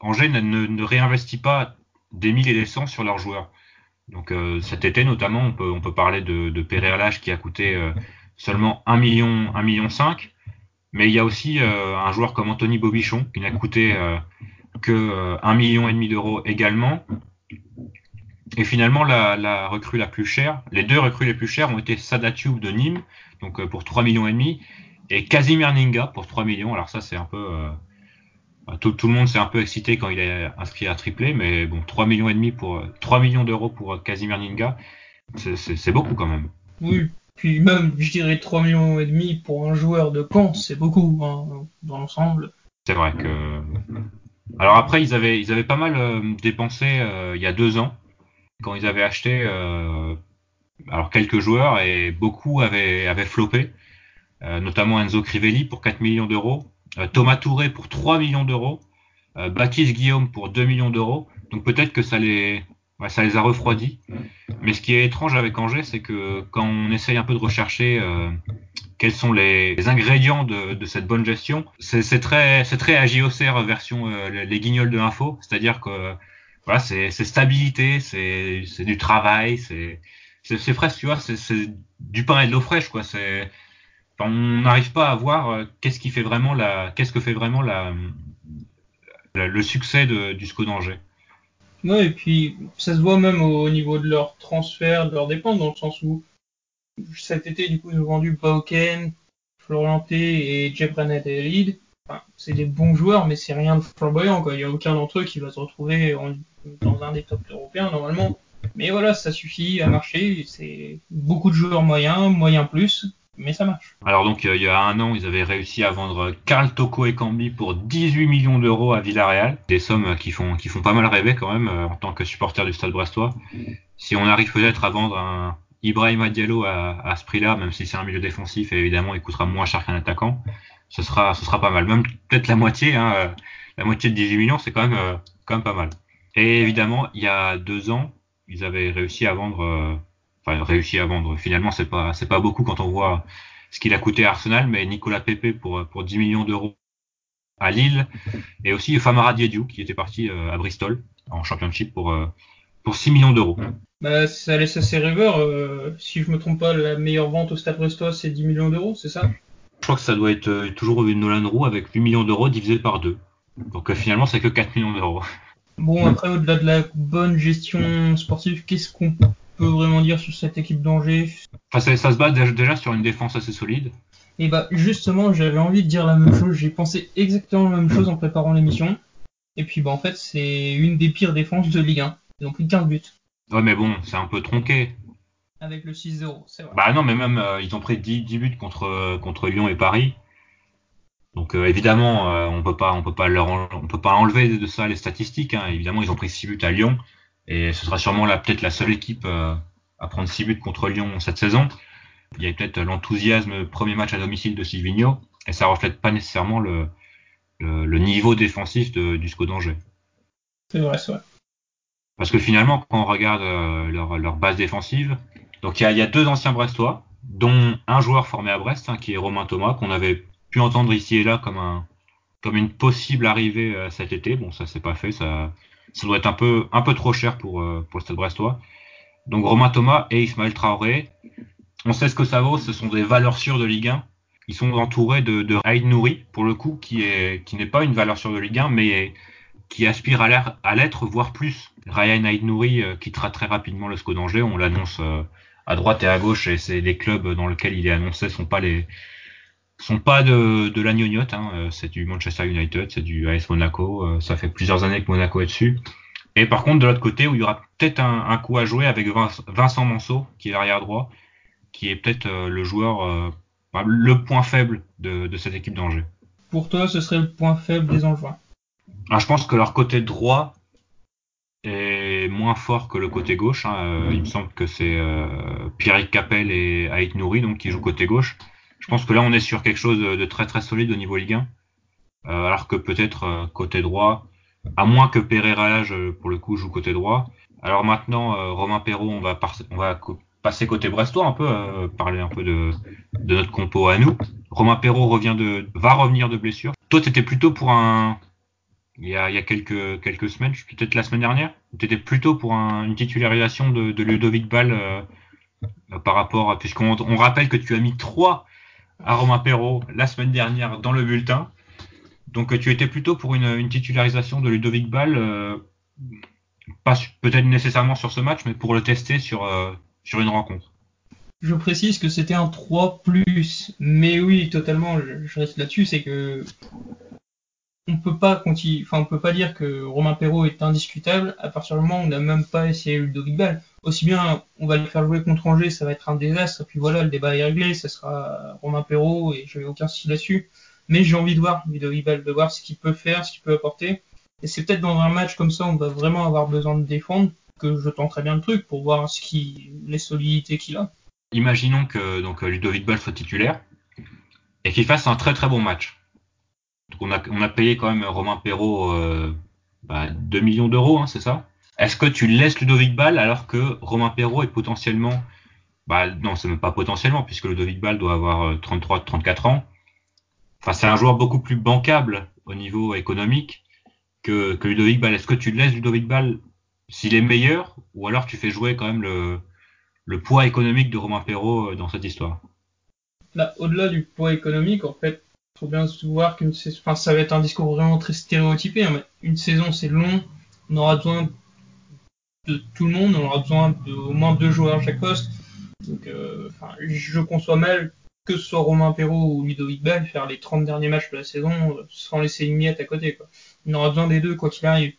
A: Angers ne, réinvestit pas des mille et des cents sur leurs joueurs. Donc euh, cet été notamment, on peut, parler de, de Perrelage qui a coûté euh, seulement 1 million, 1 million 5 mais il y a aussi euh, un joueur comme Anthony Bobichon qui n'a coûté euh, que euh, un million et demi d'euros également. Et finalement, la, recrue la plus chère, les deux recrues les plus chères ont été Sadatube de Nîmes, donc pour 3 millions et demi, et Casimir Ninga pour 3 millions. Alors ça, c'est un peu tout, le monde s'est un peu excité quand il a inscrit un triplé, mais bon, 3 millions et demi pour 3 millions d'euros pour Casimir Ninga, c'est beaucoup quand même.
B: Oui, puis même, je dirais 3 millions et demi pour un joueur de camp, c'est beaucoup hein, dans l'ensemble.
A: C'est vrai que. Alors après, ils avaient, pas mal euh, dépensé euh, il y a deux ans quand ils avaient acheté euh, quelques joueurs et beaucoup avaient, avaient floppé, notamment Enzo Crivelli pour 4 millions d'euros, Thomas Touré pour 3 millions d'euros, Baptiste Guillaume pour 2 millions d'euros. Donc peut-être que ça les, ouais, ça les a refroidis. Mais ce qui est étrange avec Angers, c'est que quand on essaye un peu de rechercher euh, quels sont les, les ingrédients de, de, cette bonne gestion, c'est très, très version euh, les guignols de l'info, c'est-à-dire que voilà, c'est stabilité, c'est du travail, c'est c'est presque, tu vois, c'est du pain et de l'eau fraîche, quoi. C'est on n'arrive pas à voir euh, qu'est-ce qui fait vraiment la, qu'est-ce que fait vraiment la, la le succès de, du SCO d'Angers.
B: Ouais, et puis ça se voit même au niveau de leur transfert, de leurs dépenses, dans le sens où cet été, du coup, ils ont vendu Bauken, Florian et Jeff et. Enfin, c'est des bons joueurs, mais c'est rien de flamboyant, quoi. Il n'y a aucun d'entre eux qui va se retrouver dans un des tops européens, normalement. Mais voilà, ça suffit à marcher. C'est beaucoup de joueurs moyens, moyens plus. Mais ça marche.
A: Alors donc il y a un an, ils avaient réussi à vendre Karl Toko et Cambi pour 18 millions d'euros à Villarreal, des sommes qui font qui font pas mal rêver quand même en tant que supporter du Stade Brestois. Si on arrive peut-être à vendre un Ibrahim Diallo à, à ce prix-là, même si c'est un milieu défensif et évidemment il coûtera moins cher qu'un attaquant, ce sera ce sera pas mal. Même peut-être la moitié, hein, la moitié de 18 millions, c'est quand même quand même pas mal. Et évidemment, il y a deux ans, ils avaient réussi à vendre, euh, réussi à vendre. Finalement, c'est pas c'est pas beaucoup quand on voit ce qu'il a coûté à Arsenal, mais Nicolas Pepe pour pour 10 millions d'euros à Lille, et aussi Famara Diédiou qui était parti euh, à Bristol en Championship pour euh, pour 6 millions d'euros.
B: Bah, ça laisse assez rêveur. si je me trompe pas, la meilleure vente au Stade Brestois, c'est 10 millions d'euros, c'est ça?
A: Je crois que ça doit être toujours une Nolan Roux avec 8 millions d'euros divisé par deux. Donc finalement, c'est que 4 millions d'euros.
B: Bon, après, au-delà de la bonne gestion sportive, qu'est-ce qu'on peut vraiment dire sur cette équipe d'Angers?
A: Enfin, ça, ça, se base déjà sur une défense assez solide.
B: Et bah, justement, j'avais envie de dire la même chose. J'ai pensé exactement la même chose en préparant l'émission. Et puis, bah, en fait, c'est une des pires défenses de Ligue 1. Ils ont pris 15 buts.
A: Ouais, mais bon, c'est un peu tronqué.
B: Avec le 6-0, c'est vrai.
A: Bah non, mais même, euh, ils ont pris 10, 10 buts contre, contre Lyon et Paris. Donc euh, évidemment, euh, on peut pas, on peut pas leur, on peut pas enlever de ça les statistiques. Hein. Évidemment, ils ont pris 6 buts à Lyon et ce sera sûrement peut-être la seule équipe euh, à prendre 6 buts contre Lyon cette saison. Il y a peut-être l'enthousiasme premier match à domicile de Silvino et ça reflète pas nécessairement le, le, niveau défensif de, du SCO d'Angers.
B: C'est vrai, c'est vrai.
A: Parce que finalement, quand on regarde leur, leur, base défensive, donc il y a, il y a deux anciens Brestois, dont un joueur formé à Brest, hein, qui est Romain Thomas, qu'on avait pu entendre ici et là comme un comme une possible arrivée euh, cet été. Bon, ça s'est pas fait, ça ça doit être un peu un peu trop cher pour euh, pour le Stade Brestois. Donc Romain Thomas et Ismaël Traoré, on sait ce que ça vaut, ce sont des valeurs sûres de Ligue 1. Ils sont entourés de, de Nouri, pour le coup, qui qui n'est pas une valeur sûre de Ligue 1, mais qui aspire à l'être, voire plus. Ryan Nouri euh, quittera très rapidement le SCO d'Angers, on l'annonce à droite et à gauche, et c'est les clubs dans lesquels il est annoncé sont pas les sont pas de, de la gnognotte, hein. Euh, c'est du Manchester United, c'est du AS Monaco, euh, ça fait plusieurs années que Monaco est dessus. Et par contre, de l'autre côté, où il y aura peut-être un, coup à jouer avec Vincent Manceau, qui est l'arrière droit, qui est peut-être euh, le joueur, le point faible de, de cette équipe d'Angers.
B: Pour toi, ce serait le point faible des Angevins?
A: Ah, Je pense que leur côté droit est moins fort que le côté gauche. Hein. Il me semble que c'est euh, Pierrick Capel et Aït Nouri donc, qui jouent côté gauche. Je pense que là, on est sur quelque chose de, très très solide au niveau Ligue 1. Euh, alors que peut-être euh, côté droit, à moins que Pereira là, pour le coup, joue côté droit. Alors maintenant, euh, Romain Perrault, on va, passer côté brestois un peu, parler un peu de, notre compo à nous. Romain Perrault revient de, va revenir de blessure. Toi, t'étais plutôt pour un, il y a, il y a quelques, quelques semaines, peut-être la semaine dernière, tu étais plutôt pour un, une titularisation de, de Ludovic Ball par rapport à, puisqu'on on rappelle que tu as mis trois à Romain Perrault la semaine dernière dans le bulletin. Donc tu étais plutôt pour une, titularisation de Ludovic Ball, euh, pas peut-être nécessairement sur ce match, mais pour le tester sur, euh, une rencontre.
B: Je précise que c'était un 3 mais oui, totalement, je reste là-dessus, c'est que on peut pas peut pas dire que Romain Perrault est indiscutable à partir du moment où on n'a même pas essayé Ludovic Ball. Aussi bien on va le faire jouer contre Angers, ça va être un désastre, puis voilà, le débat est réglé, ça sera Romain Perrault et je n'ai aucun souci là-dessus. Mais j'ai envie de voir Ludovic Ball, de voir ce qu'il peut faire, ce qu'il peut apporter. Et c'est peut-être dans un match comme ça, on va vraiment avoir besoin de défendre, que je tenterai bien le truc pour voir ce qui, les solidités qu'il a.
A: Imaginons que donc Ludovic Ball soit titulaire et qu'il fasse un très très bon match on a, on a payé quand même Romain Perrault euh, bah, 2 millions d'euros, hein, c'est ça? Est-ce que tu laisses Ludovic Ball alors que Romain Perrault est potentiellement, bah non, c'est même pas potentiellement puisque Ludovic Ball doit avoir 33-34 euh, ans. Enfin, c'est un joueur beaucoup plus bancable au niveau économique que, Ludovic Ball. Est-ce que tu laisses Ludovic Ball s'il est meilleur ou alors tu fais jouer quand même le, poids économique de Romain Perrault euh, dans cette histoire?
B: Là, au-delà du poids économique, en fait, faut bien se voir qu'une saison, enfin, ça va être un discours vraiment très stéréotypé, hein, une saison c'est long, on aura besoin tout le monde, on aura besoin de au moins deux joueurs à chaque poste. Euh, je conçois mal que ce soit Romain Perrault ou Ludovic Bell faire les 30 derniers matchs de la saison euh, sans laisser une miette à côté. On aura besoin des deux quoi qu'il arrive.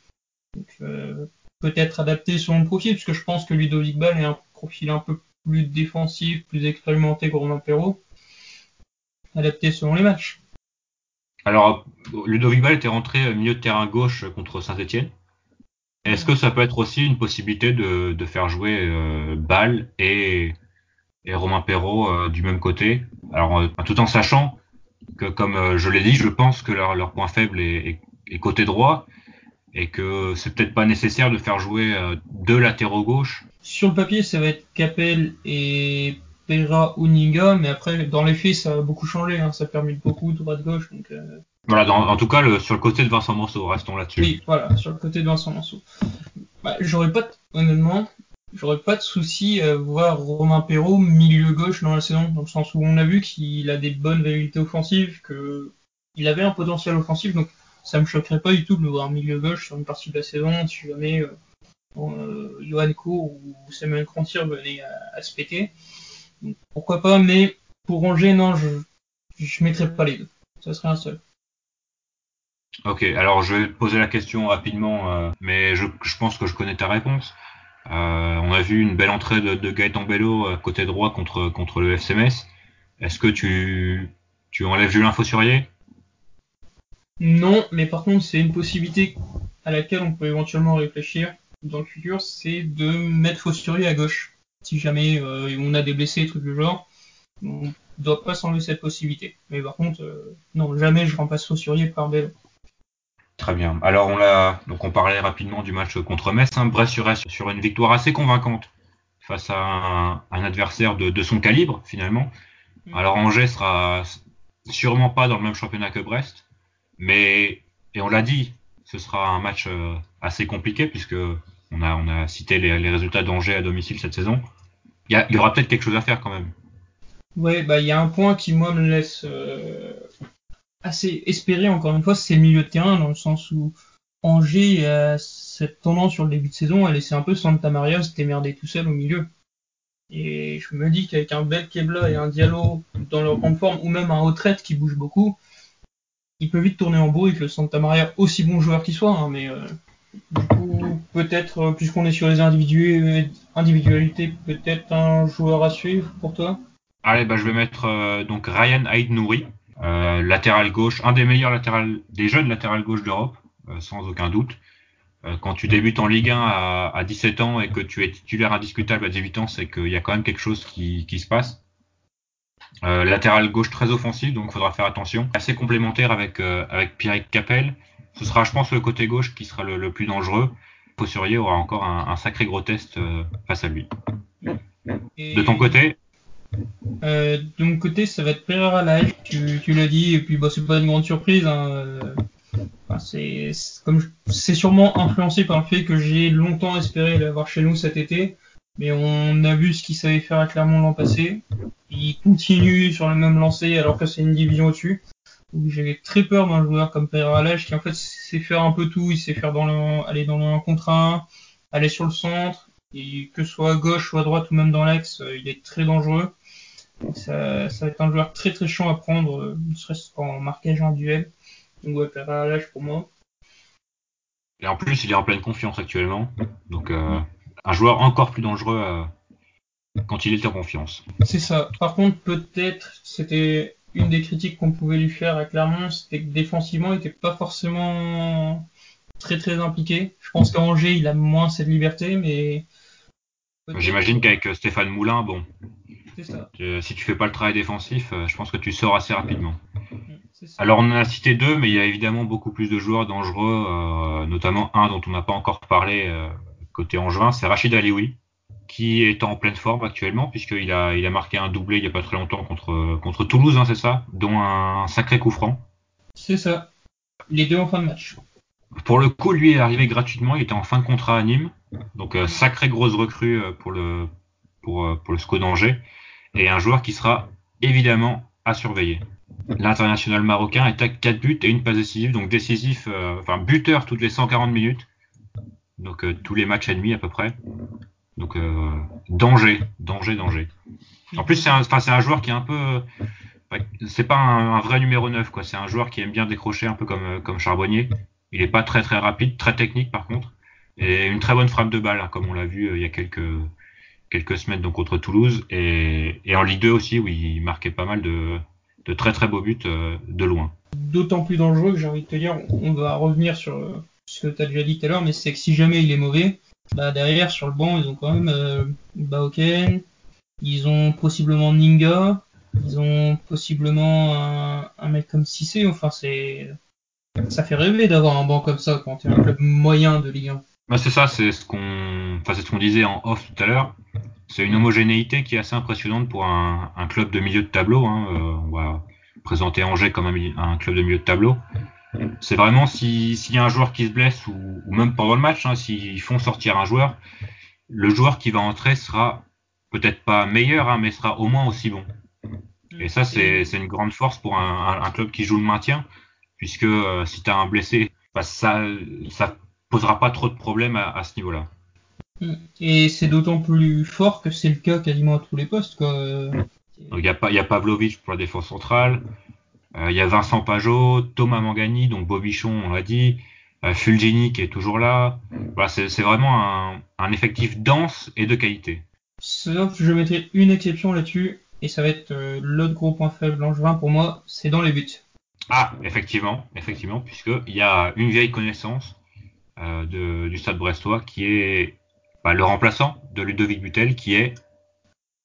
B: Euh, peut-être adapter son profil, puisque je pense que Ludovic Ball est un profil un peu plus défensif, plus expérimenté que Romain Perrault. adapté selon les matchs.
A: Alors, Ludovic Ball était rentré milieu de terrain gauche contre Saint-Etienne. Est-ce que ça peut être aussi une possibilité de, faire jouer euh, Ball et, Romain Perrault euh, du même côté? Alors, euh, tout en sachant que, comme euh, je l'ai dit, je pense que leur, point faible est, côté droit et que c'est peut-être pas nécessaire de faire jouer deux latéraux gauche.
B: Sur le papier, ça va être Capel et Pereira ou Ninga, mais après, dans les faits, ça a beaucoup changé. Hein. Ça permet beaucoup droite-gauche. Donc, euh...
A: Voilà, dans, en tout cas, le, sur le côté de Vincent Manceau, restons là-dessus.
B: Oui, voilà, sur le côté de Vincent Manceau. Bah, j'aurais pas, honnêtement, j'aurais pas de souci à voir Romain Perrault milieu gauche dans la saison, dans le sens où on a vu qu'il a des bonnes vérités offensives, que il avait un potentiel offensif, donc ça me choquerait pas du tout de le voir milieu gauche sur une partie de la saison, si jamais euh, euh, Johan Cour ou Samuel Crantier venaient à, à se péter. Donc, pourquoi pas, mais pour Angers, non, je je mettrais pas les deux. Ça serait un seul.
A: Ok, alors je vais te poser la question rapidement, euh, mais je, je, pense que je connais ta réponse. Euh, on a vu une belle entrée de, de Gaëtan Bello euh, côté droit contre, contre le FCMS. Est-ce que tu, tu enlèves Julien Fossurier
B: Non, mais par contre, c'est une possibilité à laquelle on peut éventuellement réfléchir dans le futur, c'est de mettre Fossurier à gauche. Si jamais euh, on a des blessés, trucs du genre, on ne doit pas s'enlever cette possibilité. Mais par contre, euh, non, jamais je remplace Fossurier par Bello.
A: Très bien. Alors on l'a donc on parlait rapidement du match contre Metz. Hein. Brest sur, sur une victoire assez convaincante face à un, un adversaire de, de, son calibre finalement. Mmh. Alors Angers sera sûrement pas dans le même championnat que Brest, mais et on l'a dit, ce sera un match euh, assez compliqué puisque on a cité les, résultats d'Angers à domicile cette saison. Il y, aura peut-être quelque chose à faire quand même.
B: Ouais, bah il y a un point qui moi me laisse euh, assez espéré, encore une fois, c'est le milieu de terrain, dans le sens où Angers a cette tendance sur le début de saison à laisser un peu Santa Maria se démerder tout seul au milieu. Et je me dis qu'avec un bel Kebla et un Diallo dans leur grande forme, ou même un retraite qui bouge beaucoup, il peut vite tourner en bourrique le Santa Maria, aussi bon joueur qu'il soit, hein, mais euh, du coup, peut-être, euh, puisqu'on est sur les individualités, peut-être un joueur à suivre pour toi?
A: Allez, bah, je vais mettre euh, donc Ryan Aïd Nouri, euh, latéral gauche, un des meilleurs latéral, des jeunes latéral gauche d'Europe, euh, sans aucun doute. Euh, quand tu débutes en Ligue 1 à, à, 17 ans et que tu es titulaire indiscutable à 18 ans, c'est qu'il y a quand même quelque chose qui, se passe. Euh, latéral gauche très offensif, donc il faudra faire attention. Assez complémentaire avec, avec Pierre Capel. Ce sera, je pense, le côté gauche qui sera le, le plus dangereux. Fossurier aura encore un, un sacré gros test face à lui. Et... De ton côté,
B: euh, de mon côté, ça va être Pereira Live, tu, tu l'as dit, et puis bah, c'est pas une grande surprise. Hein. Enfin, comme c'est sûrement influencé par le fait que j'ai longtemps espéré l'avoir chez nous cet été, mais on a vu ce qu'il savait faire à Clermont l'an passé. Il continue sur le même lancé alors que c'est une division au-dessus. J'ai très peur d'un joueur comme Pereira Live qui en fait sait faire un peu tout, il sait faire dans le, aller dans le 1 contre 1, aller sur le centre, et que ce soit à gauche ou à droite ou même dans l'axe, il est très dangereux. Ça, ça, va être un joueur très très chiant à prendre, ne serait-ce qu'en marquage individuel. Donc ouais, Pereira l'âge pour moi.
A: Et en plus, il est en pleine confiance actuellement. Donc euh, un joueur encore plus dangereux euh, quand il est en confiance.
B: C'est ça. Par contre, peut-être, c'était une des critiques qu'on pouvait lui faire à Clermont, c'était que défensivement, il n'était pas forcément très très impliqué. Je pense qu'à Angers, il a moins cette liberté, mais...
A: J'imagine qu'avec Stéphane Moulin, bon, euh, si tu fais pas le travail défensif, euh, je pense que tu sors assez rapidement. Alors on en a cité deux, mais il y a évidemment beaucoup plus de joueurs dangereux, euh, notamment un dont on n'a pas encore parlé euh, côté Angevin, c'est Rachid Alioui, qui est en pleine forme actuellement, puisqu'il a, il a marqué un doublé il y a pas très longtemps contre, contre Toulouse, hein, c'est ça, dont un, un, sacré coup franc.
B: C'est ça, les deux en fin de match.
A: Pour le coup, lui est arrivé gratuitement, il était en fin de contrat à Nîmes, donc euh, sacrée grosse recrue pour le, pour, pour le SCO d'Angers et un joueur qui sera évidemment à surveiller. L'international marocain est à 4 buts et une passe décisive, donc décisif, euh, enfin buteur toutes les 140 minutes, donc euh, tous les matchs et demi à peu près. Donc euh, danger, danger, danger. En plus c'est un, joueur qui est un peu, c'est pas un, vrai numéro 9 quoi, c'est un joueur qui aime bien décrocher un peu comme comme Charbonnier. Il est pas très très rapide, très technique par contre, et une très bonne frappe de balle, hein, comme on l'a vu il y a quelques quelques semaines donc contre Toulouse et, et, en Ligue 2 aussi où il marquait pas mal de de très très beaux buts de loin.
B: D'autant plus dangereux que j'ai envie de te dire, on va revenir sur ce que tu as déjà dit tout à l'heure, mais c'est que si jamais il est mauvais, bah derrière sur le banc ils ont quand même euh, Baoken, ils ont possiblement Ninga, ils ont possiblement un, un mec comme Cissé, enfin c'est ça fait rêver d'avoir un banc comme ça quand tu es un club moyen de Ligue 1.
A: Bah c'est ça, c'est ce qu'on enfin, ce qu'on disait en off tout à l'heure. C'est une homogénéité qui est assez impressionnante pour un, un club de milieu de tableau. Hein. Euh, on va présenter Angers comme un, club de milieu de tableau. C'est vraiment s'il y a un joueur qui se blesse ou, ou même pendant le match, hein, s'ils font sortir un joueur, le joueur qui va entrer sera peut-être pas meilleur, hein, mais sera au moins aussi bon. Et ça, c'est une grande force pour un, un, club qui joue le maintien, puisque euh, si tu as un blessé, bah, ça ça posera pas trop de problèmes à, à ce niveau-là.
B: Et c'est d'autant plus fort que c'est le cas quasiment à tous les postes.
A: Il y a, a Pavlovic pour la défense centrale, il y a Vincent Pajot, Thomas Mangani, donc Bobichon, on l'a dit, euh, Fulgini qui est toujours là. Voilà, c'est vraiment un, un, effectif dense et de qualité.
B: Sauf je mettrai une exception là-dessus, et ça va être euh, l'autre gros point faible Langevin pour moi, c'est dans les buts.
A: Ah, effectivement, effectivement, puisqu'il y a une vieille connaissance euh, de, du stade brestois qui est bah, le remplaçant de Ludovic Butel, qui est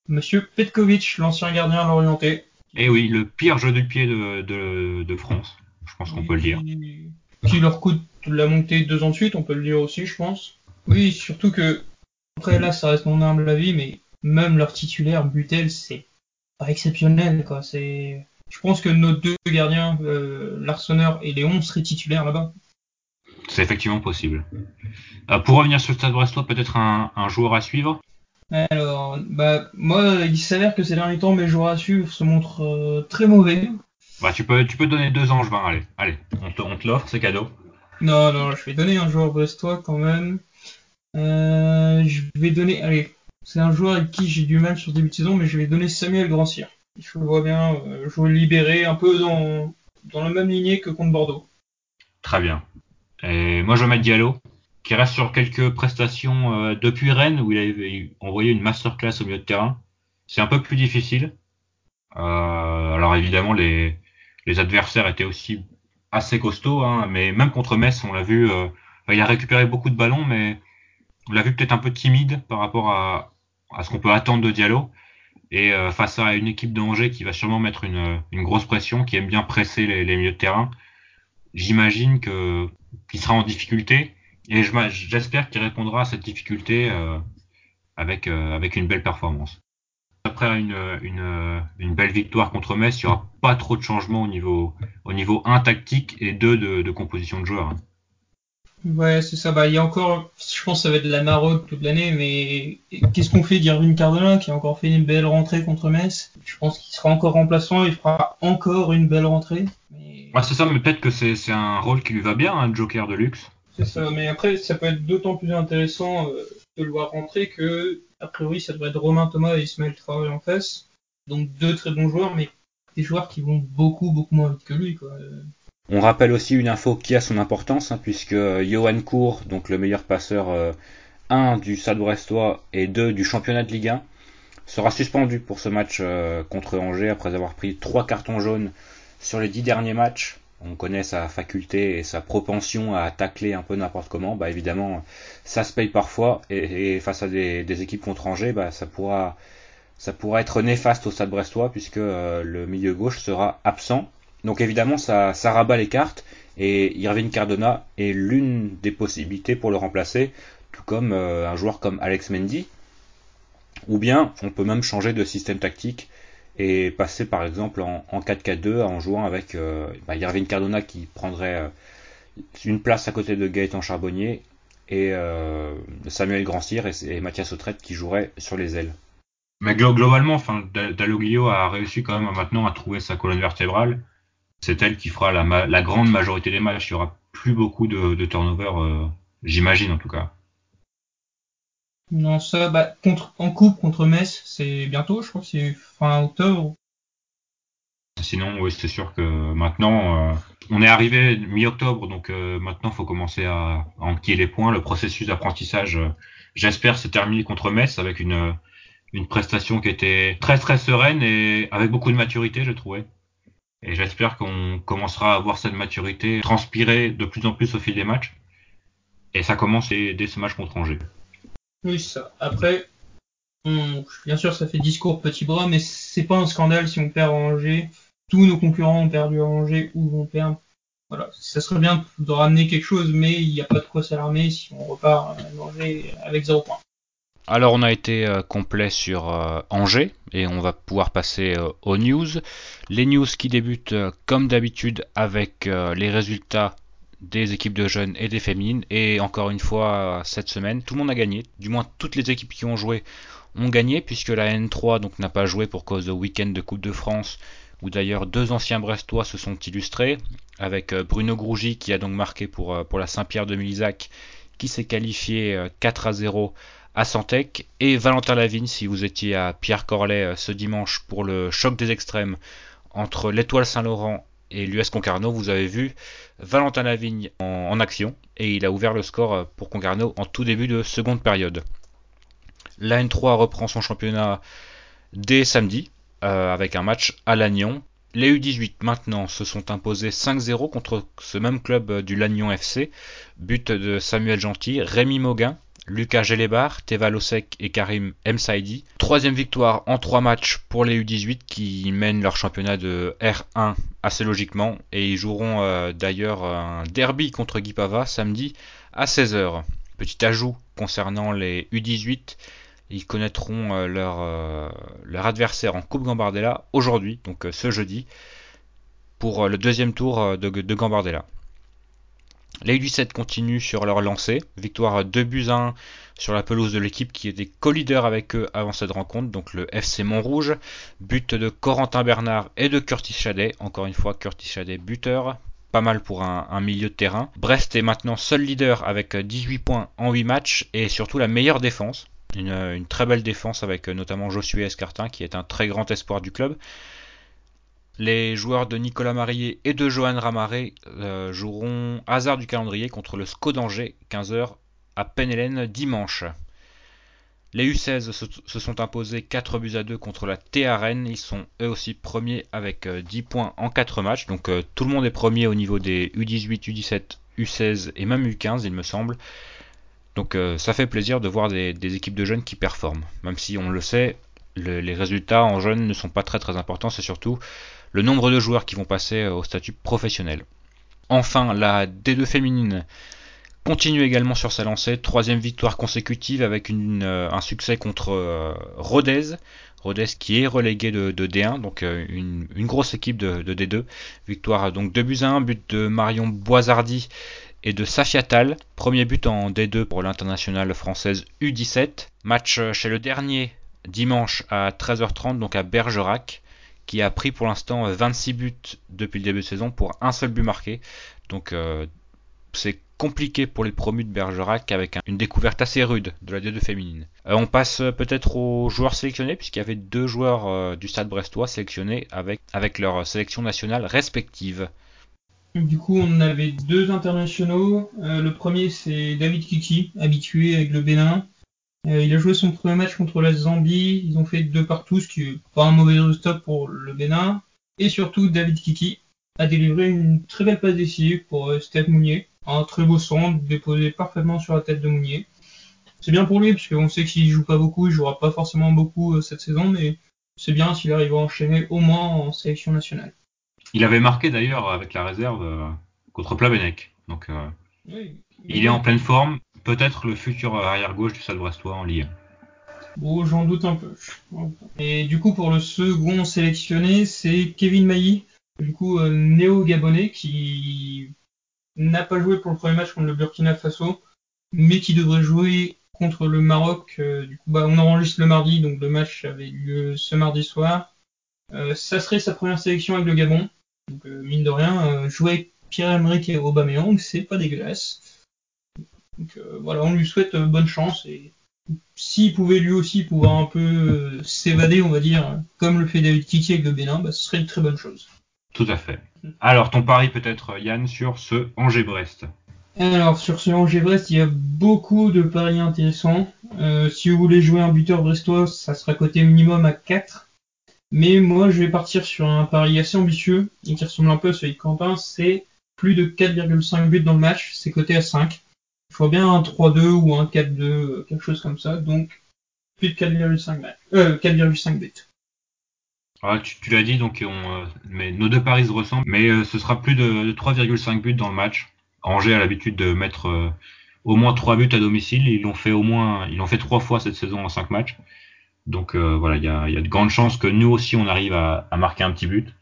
B: Monsieur Petkovic, l'ancien gardien l'orienté.
A: Et oui, le pire jeu du pied de, de, de France, je pense qu'on peut le dire.
B: Qui leur coûte la montée deux ans de suite, on peut le dire aussi, je pense. Oui, surtout que, après là, ça reste mon humble avis, mais même leur titulaire, Butel, c'est pas exceptionnel, quoi. C'est, je pense que nos deux gardiens, euh, l'Arseneur et Léon, seraient titulaires là-bas.
A: C'est effectivement possible. Euh, pour revenir sur le stade brestois, peut-être un, un joueur à suivre?
B: Alors, bah, moi, il s'avère que ces derniers temps, mes joueurs à suivre se montrent euh, très mauvais.
A: Bah, tu peux, tu peux donner deux angevins, allez, allez, on te, on te l'offre, c'est cadeau.
B: Non, non, je vais donner un joueur brestois quand même. Euh, je vais donner, allez, c'est un joueur avec qui j'ai du mal sur début de saison, mais je vais donner Samuel Grandcir. Je le vois bien euh, jouer libéré, un peu dans, dans la même lignée que contre Bordeaux.
A: Très bien. Et moi, je vais mettre Diallo qui reste sur quelques prestations euh, depuis Rennes où il avait envoyé une masterclass au milieu de terrain. C'est un peu plus difficile. Euh, alors évidemment les, les adversaires étaient aussi assez costauds, hein, mais même contre Metz on l'a vu, euh, il a récupéré beaucoup de ballons, mais on l'a vu peut-être un peu timide par rapport à, à ce qu'on peut attendre de Diallo. Et euh, face à une équipe d'Angers qui va sûrement mettre une, une, grosse pression, qui aime bien presser les, les milieux de terrain, j'imagine qu'il sera en difficulté. Et j'espère qu'il répondra à cette difficulté euh, avec, euh, avec une belle performance. Après une, une, une, belle victoire contre Metz, il n'y aura pas trop de changements au niveau, au niveau 1 tactique et 2 de, de composition de joueurs.
B: Ouais, c'est ça. Bah, il y a encore, je pense que ça va être de la maraude toute l'année, mais qu'est-ce qu'on fait d'Irvine Cardona qui a encore fait une belle rentrée contre Metz? Je pense qu'il sera encore remplaçant, il fera encore une belle rentrée.
A: Mais... Ouais, c'est ça, mais peut-être que c'est un rôle qui lui va bien, un joker de luxe.
B: C'est ça, mais après, ça peut être d'autant plus intéressant euh, de le voir rentrer que, a priori, ça devrait être Romain Thomas et Ismaël Traoré en face. Donc deux très bons joueurs, mais des joueurs qui vont beaucoup, beaucoup moins vite que lui. Quoi.
A: On rappelle aussi une info qui a son importance, hein, puisque euh, Johan Cour, donc le meilleur passeur euh, 1 du Stade Brestois et 2 du championnat de Ligue 1, sera suspendu pour ce match euh, contre Angers après avoir pris trois cartons jaunes sur les dix derniers matchs on connaît sa faculté et sa propension à tacler un peu n'importe comment, bah évidemment ça se paye parfois et, face à des, équipes contre Angers, bah ça pourra ça pourra être néfaste au Stade Brestois puisque euh, le milieu gauche sera absent. Donc évidemment ça, rabat les cartes et Irving Cardona est l'une des possibilités pour le remplacer, tout comme euh, un joueur comme Alex Mendy. Ou bien on peut même changer de système tactique et passer par exemple en, en 4-4-2 en jouant avec euh, bah, Yervin Cardona qui prendrait euh, une place à côté de Gaëtan Charbonnier et euh, Samuel Grandcir et, et Mathias Autrette qui joueraient sur les ailes. Mais globalement, enfin, Dalloglio a réussi quand même maintenant à trouver sa colonne vertébrale. C'est elle qui fera la, la, grande majorité des matchs. Il n'y aura plus beaucoup de, de turnover, euh, j'imagine en tout cas.
B: Non, ça, bah, contre, en coupe contre Metz, c'est bientôt, je crois que c'est fin octobre.
A: Sinon, oui, c'est sûr que maintenant, euh, on est arrivé mi-octobre, donc euh, maintenant, il faut commencer à, à enquiller les points. Le processus d'apprentissage, euh, j'espère, s'est terminé contre Metz avec une, une prestation qui était très très sereine et avec beaucoup de maturité, je trouvais.
D: Et j'espère qu'on commencera à voir cette maturité transpirer de plus en plus au fil des matchs. Et ça commence dès, ce match contre Angers.
B: Après, bien sûr, ça fait discours petit bras, mais c'est pas un scandale si on perd à Angers. Tous nos concurrents ont perdu à Angers ou vont perdre. Voilà, ça serait bien de ramener quelque chose, mais il n'y a pas de quoi s'alarmer si on repart à Angers avec 0 points.
A: Alors on a été euh, complet sur euh, Angers et on va pouvoir passer euh, aux news. Les news qui débutent comme d'habitude avec les résultats des équipes de jeunes et des féminines. Et encore une fois, cette semaine, tout le monde a gagné. Du moins, toutes les équipes qui ont joué ont gagné, puisque la N3 donc n'a pas joué pour cause de week-end de Coupe de France, où d'ailleurs deux anciens Brestois se sont illustrés, avec Bruno Grougy qui a donc marqué pour, pour la Saint-Pierre de Milizac, qui s'est qualifié 4 à 0 à Santec et Valentin Lavigne si vous étiez à Pierre Corlet euh, ce dimanche pour le choc des extrêmes entre l'Étoile Saint-Laurent et l'US Concarneau, vous avez vu Valentin Lavigne en, action et il a ouvert le score euh, pour Concarneau en tout début de seconde période. La N3 reprend son championnat dès samedi euh, avec un match à Lannion. Les U18 maintenant se sont imposés 5-0 contre ce même club du Lannion FC. But de Samuel Gentil, Rémi Mauguin Lucas Gélébar, Teva Losek et Karim Msaidi. Troisième victoire en trois matchs pour les U18 qui mènent leur championnat de R1 assez logiquement et ils joueront euh, d'ailleurs un derby contre Guipava samedi à 16h. Petit ajout concernant les U18, ils connaîtront euh, leur, euh, leur, adversaire en Coupe Gambardella aujourd'hui, donc ce jeudi, pour le deuxième tour de Gambardella. Les U17 continuent sur leur lancée. Victoire 2 buts 1 sur la pelouse de l'équipe qui était co-leader avec eux avant cette rencontre, donc le FC Montrouge. But de Corentin Bernard et de Curtis Chadet. Encore une fois, Curtis Chadet buteur. Pas mal pour un, milieu de terrain. Brest est maintenant seul leader avec 18 points en 8 matchs et surtout la meilleure défense. Une, une très belle défense avec notamment Josué Escartin qui est un très grand espoir du club. Les joueurs de Nicolas Marié et de Johan Ramaré euh, joueront hasard du calendrier contre le SCO d'Angers, 15h à Penhélène dimanche. Les U16 se, sont imposés 4 buts à 2 contre la Rennes. Ils sont eux aussi premiers avec 10 euh, points en 4 matchs. Donc euh, tout le monde est premier au niveau des U18, U17, U16 et même U15 il me semble. Donc ça fait plaisir de voir des, équipes de jeunes qui performent. Même si on le sait, les résultats en jeunes ne sont pas très très importants. C'est surtout le nombre de joueurs qui vont passer euh, au statut professionnel. Enfin, la D2 féminine continue également sur sa lancée, troisième victoire consécutive avec euh, un succès contre euh, Rodez. Rodez qui est relégué de, D1, donc une, grosse équipe de, D2. Victoire donc 2 buts à 1, but de Marion Boisardi et de Safiatal. Premier but en D2 pour l'internationale française U17. Match chez le dernier dimanche à 13h30, donc à Bergerac qui a pris pour l'instant 26 buts depuis le début de saison pour un seul but marqué. Donc euh, c'est compliqué pour les promus de Bergerac avec une découverte assez rude de la D2 féminine. Euh, on passe peut-être aux joueurs sélectionnés puisqu'il y avait deux joueurs euh, du stade brestois sélectionnés avec, avec leur sélection nationale respective.
B: Du coup, on avait deux internationaux. le premier, c'est David Kiki, habitué avec le Bénin, euh, il a joué son premier match contre la Zambie. Ils ont fait deux partout, ce qui est pas un mauvais résultat pour le Bénin. Et surtout, David Kiki a délivré une très belle passe décisive pour euh, Steph Mounier. Un très beau centre déposé parfaitement sur la tête de Mounier. C'est bien pour lui, parce qu'on sait qu'il joue pas beaucoup, il jouera pas forcément beaucoup euh, cette saison, mais c'est bien s'il arrive à enchaîner au moins en sélection nationale.
D: Il avait marqué d'ailleurs avec la réserve contre Plabenec. Donc il est en pleine forme peut-être le futur arrière-gauche du Stade Brestois en Ligue
B: Bon, j'en doute un peu. Et du coup, pour le second sélectionné, c'est Kevin Mailly, du coup euh, néo-gabonais, qui n'a pas joué pour le premier match contre le Burkina Faso, mais qui devrait jouer contre le Maroc. Euh, du coup, bah, on enregistre le mardi, donc le match avait lieu ce mardi soir. Euh, ça serait sa première sélection avec le Gabon. Donc, mine de rien, jouer avec Pierre-Emerick et Aubameyang, c'est pas dégueulasse. Donc euh, voilà, on lui souhaite euh, bonne chance et s'il pouvait lui aussi pouvoir un peu euh, s'évader, on va dire, comme le fait David Kiki avec le Bénin, bah, ce serait une très bonne chose.
D: Tout à fait. Alors, ton pari peut-être, Yann, sur ce Angers-Brest?
B: Alors, sur ce Angers-Brest, il y a beaucoup de paris intéressants. si vous voulez jouer un buteur brestois, ça sera coté minimum à 4. Mais moi, je vais partir sur un pari assez ambitieux et qui ressemble un peu à celui de Quentin. C'est plus de 4,5 buts dans le match. C'est coté à 5. Il faut bien un 3-2 ou un 4-2, quelque chose comme ça. Donc, plus de 4,5 euh, 4,5 buts.
A: Ah, tu, l'as dit, donc on, euh, mais nos deux paris se ressemblent, mais euh, ce sera plus de, de 3,5 buts dans le match. Angers a l'habitude de mettre euh, au moins 3 buts à domicile. Ils l'ont fait au moins, ils l'ont fait trois fois cette saison en 5 matchs. Donc euh, voilà, il y a, y a, de grandes chances que nous aussi on arrive à, à marquer un petit but.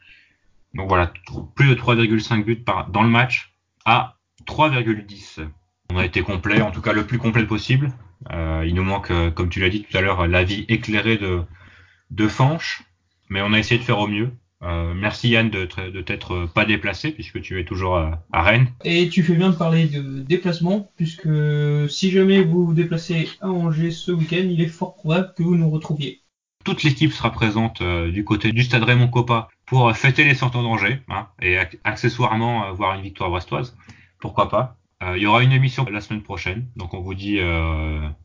A: Donc voilà, plus de 3,5 buts par, dans le match à 3,10. On a été complet, en tout cas le plus complet possible. Euh, il nous manque, comme tu l'as dit tout à l'heure, l'avis éclairé de, de Fanche mais on a essayé de faire au mieux. Euh, merci Yann de, de t'être pas déplacé puisque tu es toujours à, à, Rennes.
B: Et tu fais bien de parler de déplacement puisque si jamais vous vous déplacez à Angers ce week-end, il est fort probable que vous nous retrouviez.
A: Toute l'équipe sera présente euh, du côté du stade Raymond Coppa pour fêter les 100 ans d'Angers hein, et accessoirement euh, voir une victoire brestoise. Pourquoi pas? Il y aura une émission la semaine prochaine, donc on vous dit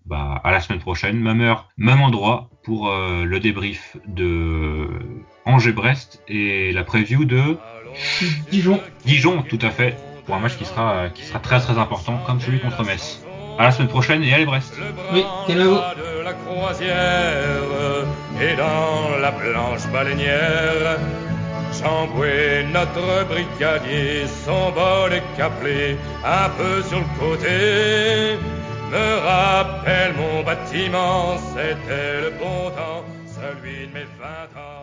A: bah, à la semaine prochaine, même heure, même endroit pour le débrief de Angers-Brest et la preview de
B: Dijon.
A: Dijon, tout à fait, pour un match qui sera, qui sera très très important comme celui contre Metz. À la semaine prochaine et allez Brest.
B: Oui,
E: de la croisière et dans la planche baleinière. Chamboué, notre brigadier, son bol est caplé un peu sur le côté. Me rappelle mon bâtiment, c'était le bon temps, celui de mes vingt ans.